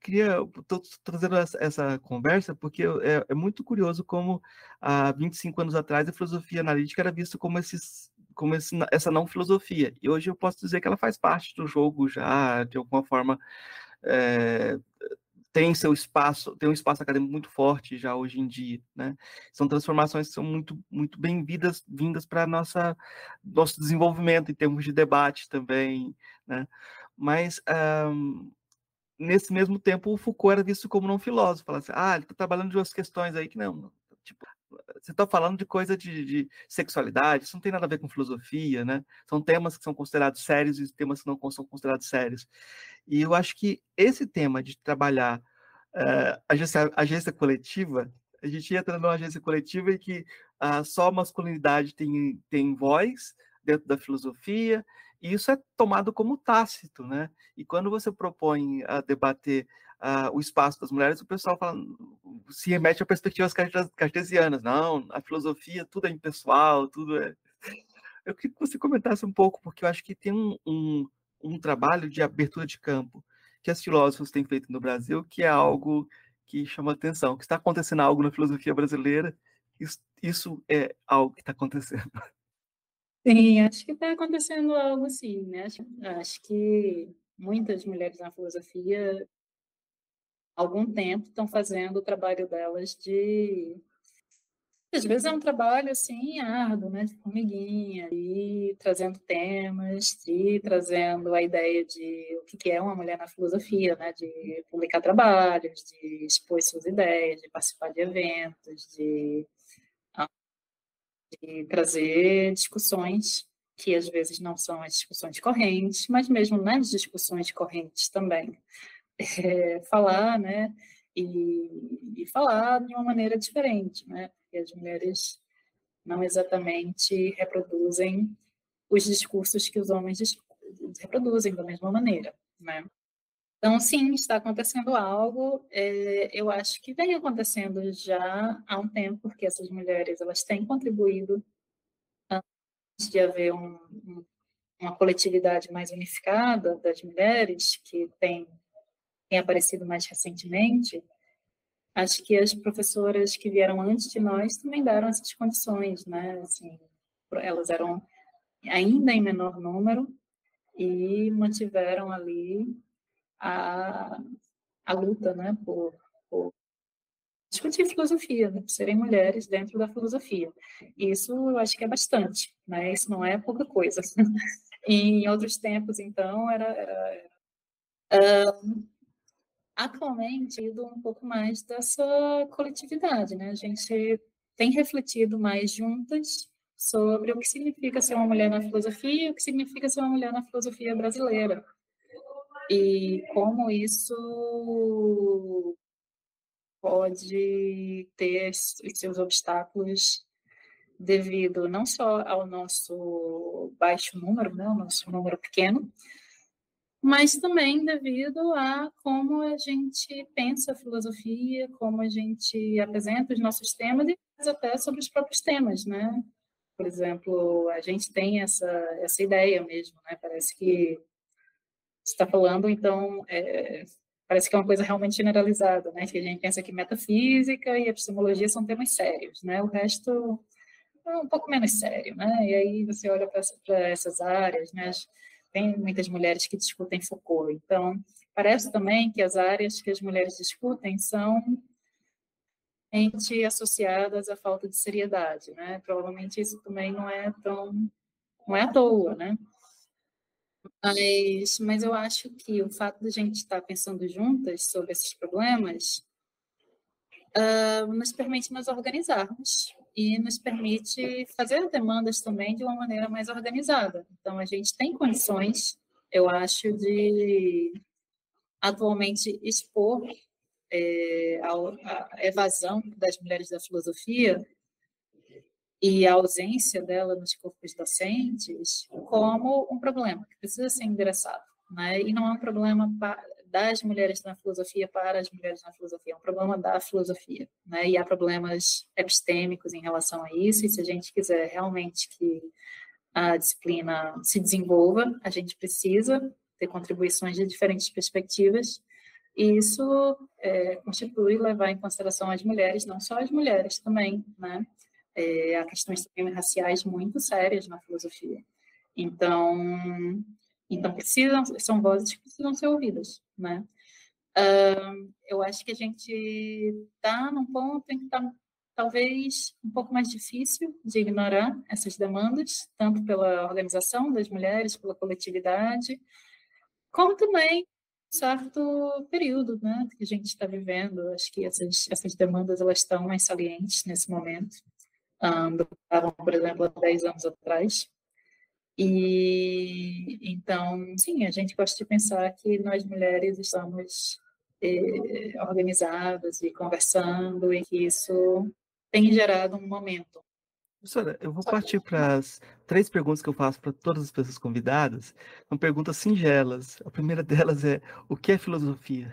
queria, estou trazendo essa, essa, conversa porque é, é, muito curioso como há 25 anos atrás a filosofia analítica era vista como esses como esse, essa não filosofia. E hoje eu posso dizer que ela faz parte do jogo já, de alguma forma, é, tem seu espaço, tem um espaço acadêmico muito forte já hoje em dia, né? São transformações que são muito, muito bem-vindas vindas para nossa nosso desenvolvimento em termos de debate também, né? Mas um, nesse mesmo tempo o Foucault era visto como não filósofo, falava assim, ah, ele está trabalhando de umas questões aí que não, tipo, você está falando de coisa de, de, sexualidade, isso não tem nada a ver com filosofia, né? São temas que são considerados sérios e temas que não são considerados sérios. E eu acho que esse tema de trabalhar uh, agência, agência coletiva, a gente entra numa agência coletiva em que uh, só a masculinidade tem, tem voz dentro da filosofia, e isso é tomado como tácito, né? E quando você propõe a debater uh, o espaço das mulheres, o pessoal fala, se remete a perspectivas cartesianas. Não, a filosofia, tudo é impessoal, tudo é. Eu queria que você comentasse um pouco, porque eu acho que tem um, um, um trabalho de abertura de campo que as filósofos têm feito no Brasil, que é algo que chama atenção, que está acontecendo algo na filosofia brasileira. Isso, isso é algo que está acontecendo. Sim, acho que está acontecendo algo sim, né? Acho, acho que muitas mulheres na filosofia algum tempo estão fazendo o trabalho delas de às vezes é um trabalho assim árduo, né, de formiguinha, e trazendo temas, e trazendo a ideia de o que é uma mulher na filosofia, né, de publicar trabalhos, de expor suas ideias, de participar de eventos, de, ah, de trazer discussões que às vezes não são as discussões correntes, mas mesmo nas discussões correntes também é, falar, né? E, e, falar de uma maneira diferente, né? Porque as mulheres não exatamente reproduzem os discursos que os homens reproduzem da mesma maneira, né? Então, sim, está acontecendo algo. É, eu acho que vem acontecendo já há um tempo, porque essas mulheres elas têm contribuído antes de haver um, um, uma coletividade mais unificada das mulheres que tem tem aparecido mais recentemente, acho que as professoras que vieram antes de nós também deram essas condições, né? Assim, elas eram ainda em menor número e mantiveram ali a, a luta, né, por, por discutir filosofia, né, por serem mulheres dentro da filosofia. Isso eu acho que é bastante, né? Isso não é pouca coisa. em outros tempos, então, era, era, atualmente um pouco mais dessa coletividade, né? A gente tem refletido mais juntas sobre o que significa ser uma mulher na filosofia e o que significa ser uma mulher na filosofia brasileira. E como isso pode ter os seus obstáculos devido não só ao nosso baixo número, né, o nosso número pequeno, mas também devido a como a gente pensa a filosofia, como a gente apresenta os nossos temas e até sobre os próprios temas, né? Por exemplo, a gente tem essa, essa ideia mesmo, né? Parece que está falando, então, é, parece que é uma coisa realmente generalizada, né? Que a gente pensa que metafísica e epistemologia são temas sérios, né? O resto é um pouco menos sério, né? E aí você olha para essas áreas, né? Tem muitas mulheres que discutem Foucault, então parece também que as áreas que as mulheres discutem são associadas à falta de seriedade, né? Provavelmente isso também não é tão não é à toa, né? Mas, mas eu acho que o fato de a gente estar pensando juntas sobre esses problemas uh, nos permite nos organizarmos e nos permite fazer demandas também de uma maneira mais organizada. Então, a gente tem condições, eu acho, de atualmente expor é, a, a evasão das mulheres da filosofia e a ausência dela nos corpos docentes como um problema que precisa ser endereçado. Né? E não é um problema das mulheres na filosofia para as mulheres na filosofia, é um problema da filosofia. Né? E há problemas epistêmicos em relação a isso, e se a gente quiser realmente que a disciplina se desenvolva, a gente precisa ter contribuições de diferentes perspectivas, e isso é, constitui levar em consideração as mulheres, não só as mulheres também, né? é, há questões também raciais muito sérias na filosofia. Então, então precisam, são vozes que precisam ser ouvidas, né? Uh, eu acho que a gente está num ponto em que está talvez um pouco mais difícil de ignorar essas demandas, tanto pela organização das mulheres, pela coletividade, como também certo período né, que a gente está vivendo. Acho que essas, essas demandas elas estão mais salientes nesse momento um, estavam, por exemplo, há 10 anos atrás. E então, sim, a gente gosta de pensar que nós mulheres estamos eh, organizadas e conversando e que isso tem gerado um momento. Professora, eu vou partir para as três perguntas que eu faço para todas as pessoas convidadas. São perguntas singelas. A primeira delas é: o que é filosofia?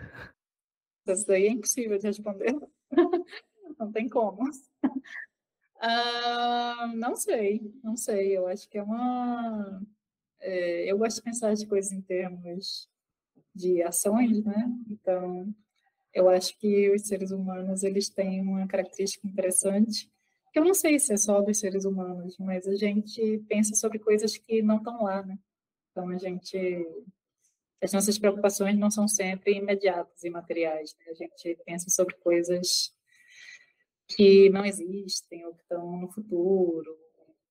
Isso daí é impossível de responder. Não tem como. Ah, não sei, não sei. Eu acho que é uma. É, eu gosto de pensar as coisas em termos de ações, né? Então, eu acho que os seres humanos eles têm uma característica interessante. Que eu não sei se é só dos seres humanos, mas a gente pensa sobre coisas que não estão lá, né? Então, a gente as nossas preocupações não são sempre imediatas e materiais. Né? A gente pensa sobre coisas que não existem ou que estão no futuro,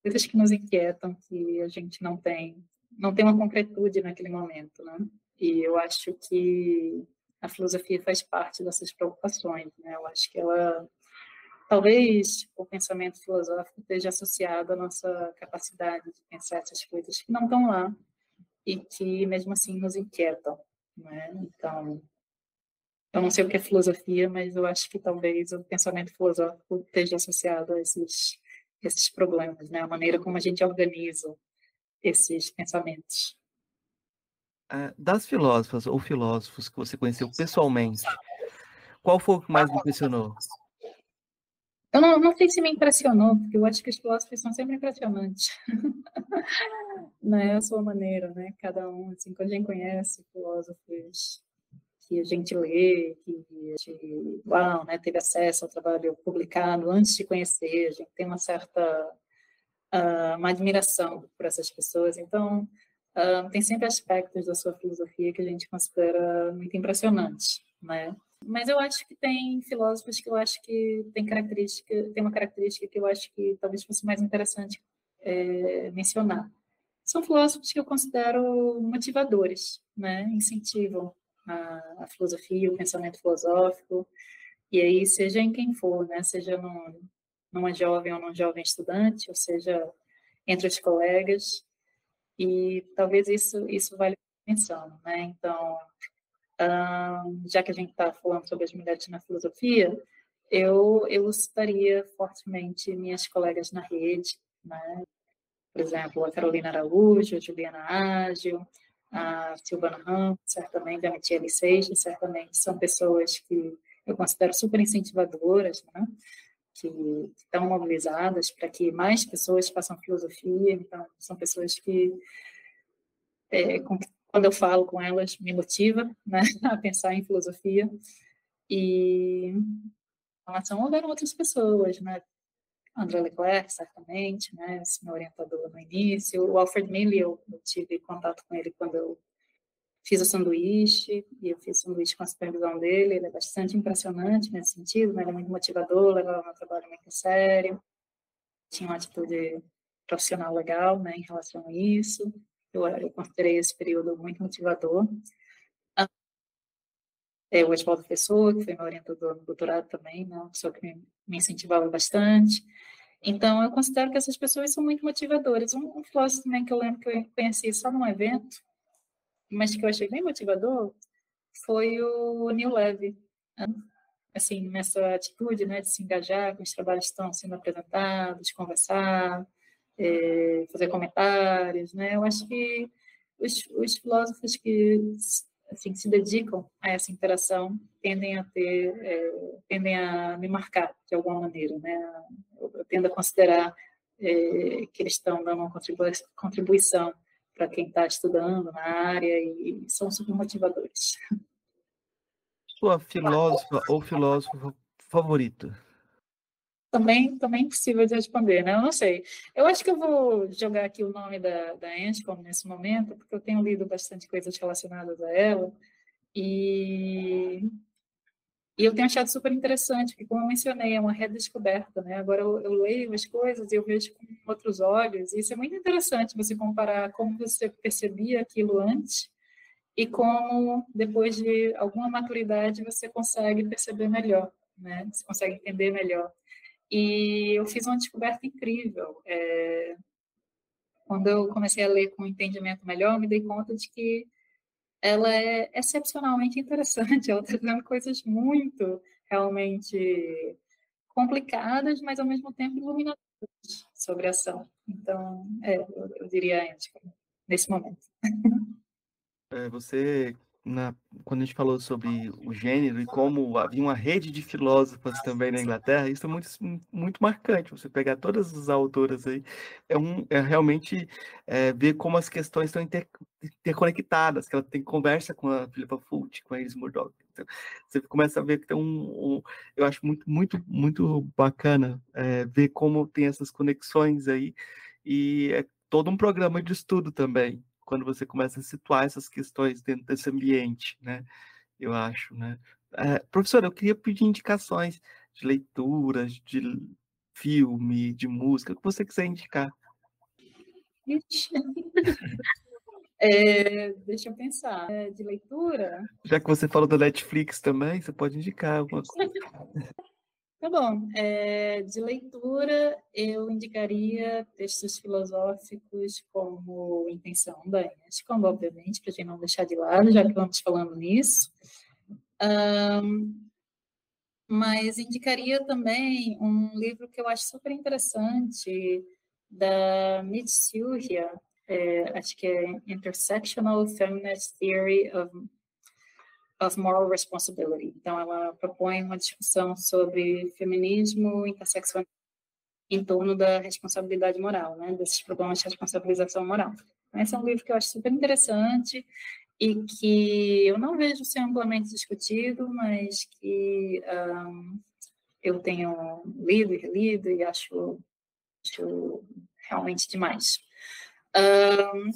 coisas que nos inquietam que a gente não tem, não tem uma concretude naquele momento, né? E eu acho que a filosofia faz parte dessas preocupações, né? Eu acho que ela talvez o pensamento filosófico esteja associado à nossa capacidade de pensar essas coisas que não estão lá e que mesmo assim nos inquietam, né? Então, eu não sei o que é filosofia, mas eu acho que talvez o pensamento filosófico esteja associado a esses, esses problemas, né? A maneira como a gente organiza esses pensamentos. Uh, das filósofas ou filósofos que você conheceu pessoalmente, qual foi o que mais me impressionou? Eu não, não sei se me impressionou, porque eu acho que os filósofos são sempre impressionantes. né? A sua maneira, né? Cada um, assim, quando a gente conhece filósofos que a gente lê, que a gente, uau, né, teve acesso ao trabalho publicado antes de conhecer, a gente tem uma certa uh, uma admiração por essas pessoas. Então, uh, tem sempre aspectos da sua filosofia que a gente considera muito impressionantes, né? Mas eu acho que tem filósofos que eu acho que tem característica, tem uma característica que eu acho que talvez fosse mais interessante é, mencionar. São filósofos que eu considero motivadores, né? Incentivam a, a filosofia, o pensamento filosófico, e aí seja em quem for, né? Seja num, numa jovem ou num jovem estudante, ou seja entre os colegas, e talvez isso isso vale atenção, né? Então, já que a gente está falando sobre as mulheres na filosofia, eu, eu citaria fortemente minhas colegas na rede, né? por exemplo, a Carolina Araújo, a Juliana Ágil, a Silvana Ramos, certamente, a Michele Seixas, certamente são pessoas que eu considero super incentivadoras, né? que, estão mobilizadas para que mais pessoas façam filosofia, então são pessoas que é, com, quando eu falo com elas, me motiva né, a pensar em filosofia. E em relação houveram outras pessoas, né? André Leclerc, certamente, né? Esse meu orientador no início. O Alfred Milley, eu, eu tive contato com ele quando eu fiz o sanduíche, e eu fiz o sanduíche com a supervisão dele, ele é bastante impressionante nesse sentido, né? ele é muito motivador, levava meu trabalho muito a sério, tinha uma atitude profissional legal né, em relação a isso, eu, eu considerei esse período muito motivador. É, o Oswaldo Pessoa, que foi meu orientador no doutorado também, né, uma pessoa que me, me incentivava bastante. Então, eu considero que essas pessoas são muito motivadoras. Um, um filósofo também que eu lembro que eu conheci só num evento, mas que eu achei bem motivador, foi o Neil Levy. Né? Assim, nessa atitude né, de se engajar com os trabalhos que estão sendo apresentados, conversar, é, fazer comentários. Né? Eu acho que os, os filósofos que assim, se dedicam a essa interação tendem a ter, é, tendem a me marcar de alguma maneira, né? Eu, eu tendo a considerar é, que eles estão dando uma contribuição para quem está estudando na área e são super motivadores. Sua filósofa ou filósofo favorito? Também, também impossível de responder, né? Eu não sei. Eu acho que eu vou jogar aqui o nome da, da Anscombe nesse momento, porque eu tenho lido bastante coisas relacionadas a ela, e e eu tenho achado super interessante, porque, como eu mencionei, é uma redescoberta, né? Agora eu, eu leio as coisas e eu vejo com outros olhos, e isso é muito interessante você comparar como você percebia aquilo antes e como, depois de alguma maturidade, você consegue perceber melhor, né? Você consegue entender melhor. E eu fiz uma descoberta incrível. É... Quando eu comecei a ler com um entendimento melhor, me dei conta de que ela é excepcionalmente interessante. Ela está coisas muito, realmente complicadas, mas ao mesmo tempo iluminadoras sobre a ação. Então, é, eu, eu diria ética nesse momento. É, você na, quando a gente falou sobre o gênero e como havia uma rede de filósofas também na Inglaterra, isso é muito, muito marcante. Você pegar todas as autoras aí, é, um, é realmente é, ver como as questões estão inter, interconectadas, que ela tem conversa com a Philippa Foot, com a Iris Murdoch. Então, você começa a ver que tem um, um eu acho muito, muito, muito bacana é, ver como tem essas conexões aí, e é todo um programa de estudo também, quando você começa a situar essas questões dentro desse ambiente, né? Eu acho, né? É, professor, eu queria pedir indicações de leituras, de filme, de música, o que você quiser indicar. É, deixa eu pensar. É, de leitura? Já que você falou da Netflix também, você pode indicar alguma coisa. Tá bom. É, de leitura, eu indicaria textos filosóficos como Intenção da Escombe, obviamente, para a gente não deixar de lado, já que vamos falando nisso. Um, mas indicaria também um livro que eu acho super interessante, da Mitsuya, é, acho que é Intersectional Feminist Theory of of Moral Responsibility. Então, ela propõe uma discussão sobre feminismo e interseccionalidade em torno da responsabilidade moral, né, desses problemas de responsabilização moral. Esse é um livro que eu acho super interessante e que eu não vejo ser amplamente discutido, mas que um, eu tenho lido e relido e acho, acho realmente demais. Um,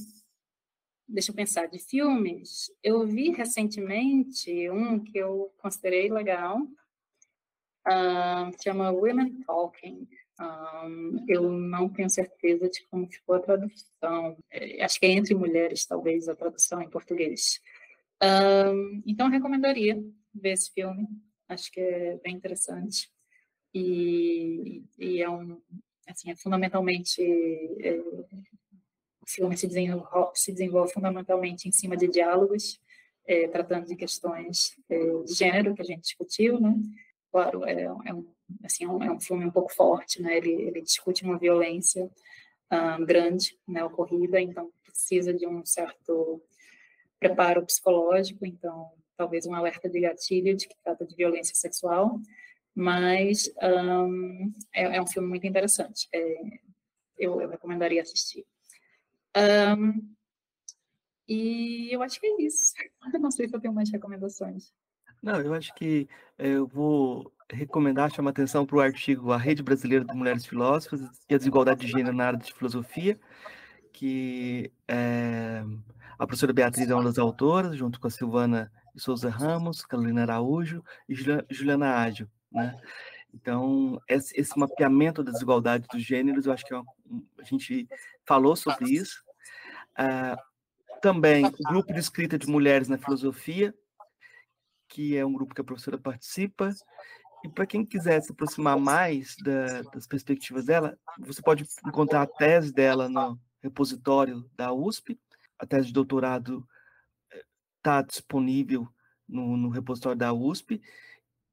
deixa eu pensar, de filmes, eu vi recentemente um que eu considerei legal, uh, chama Women Talking. Um, eu não tenho certeza de como ficou a tradução. É, acho que é Entre Mulheres, talvez, a tradução em português. Um, então, recomendaria ver esse filme. Acho que é bem interessante. E, e é um, assim, é fundamentalmente é, filme se desenvolve, se desenvolve fundamentalmente em cima de diálogos, é, tratando de questões é, de gênero que a gente discutiu, né? Claro, é, é um, assim, é um, é um filme um pouco forte, né? Ele, ele discute uma violência um, grande, né, ocorrida, então precisa de um certo preparo psicológico, então talvez um alerta de gatilho de que trata de violência sexual, mas um, é, é, um filme muito interessante. É, eu, eu recomendaria assistir. Um, E eu acho que é isso. Eu não sei se eu tenho mais recomendações. Não, eu acho que eh, eu vou recomendar, chamar atenção para o artigo A Rede Brasileira de Mulheres Filósofas e a Desigualdade de Gênero na área de filosofia, que é, a professora Beatriz é uma das autoras, junto com a Silvana Souza Ramos, Carolina Araújo e Juliana Ágil, né? Então, esse, esse, mapeamento da desigualdade dos gêneros, eu acho que é uma, a gente falou sobre isso. Uh, também o grupo de escrita de mulheres na filosofia, que é um grupo que a professora participa. E para quem quiser se aproximar mais da, das perspectivas dela, você pode encontrar a tese dela no repositório da USP. A tese de doutorado está eh, disponível no, no repositório da USP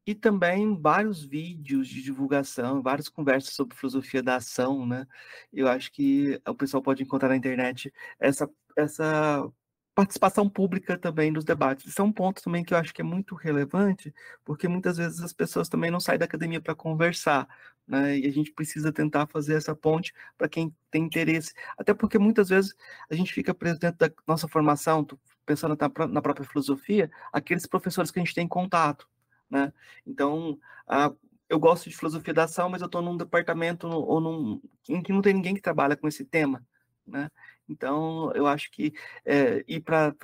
e também vários vídeos de divulgação, várias conversas sobre filosofia da ação, né? Eu acho que o pessoal pode encontrar na internet essa, essa participação pública também nos debates. Isso é um ponto também que eu acho que é muito relevante, porque muitas vezes as pessoas também não saem da academia para conversar, né? E a gente precisa tentar fazer essa ponte para quem tem interesse. Até porque muitas vezes a gente fica preso dentro da nossa formação, pensando na própria filosofia, aqueles professores que a gente tem contato né? Então, a, eu gosto de filosofia da ação, mas eu estou num departamento ou num, em que não tem ninguém que trabalha com esse tema, né? Então, eu acho que é, ir para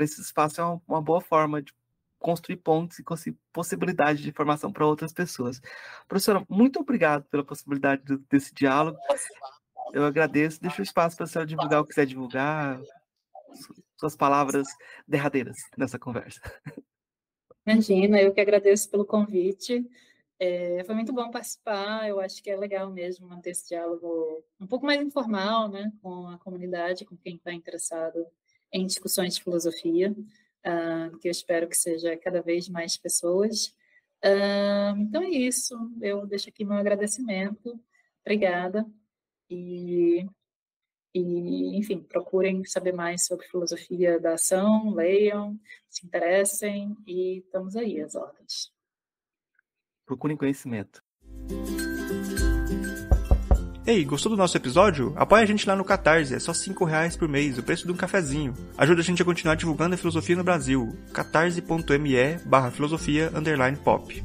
esse espaço é uma, uma boa forma de construir pontes e possibilidade de formação para outras pessoas. Professora, muito obrigado pela possibilidade desse diálogo. Eu agradeço. Deixa o espaço para a senhora divulgar o que quiser divulgar, suas palavras derradeiras nessa conversa. Imagina, eu que agradeço pelo convite. É, foi muito bom participar, eu acho que é legal mesmo manter esse diálogo um pouco mais informal, né, com a comunidade, com quem está interessado em discussões de filosofia, uh, que eu espero que seja cada vez mais pessoas. Uh, então é isso, eu deixo aqui meu agradecimento, obrigada, e e, enfim, procurem saber mais sobre filosofia da ação, leiam, se interessem e estamos aí às ordens. Procurem conhecimento. Ei, gostou do nosso episódio? Apoie a gente lá no Catarse, é só 5 reais por mês, o preço de um cafezinho. Ajuda a gente a continuar divulgando a filosofia no Brasil. catarse.me barra filosofia underline pop.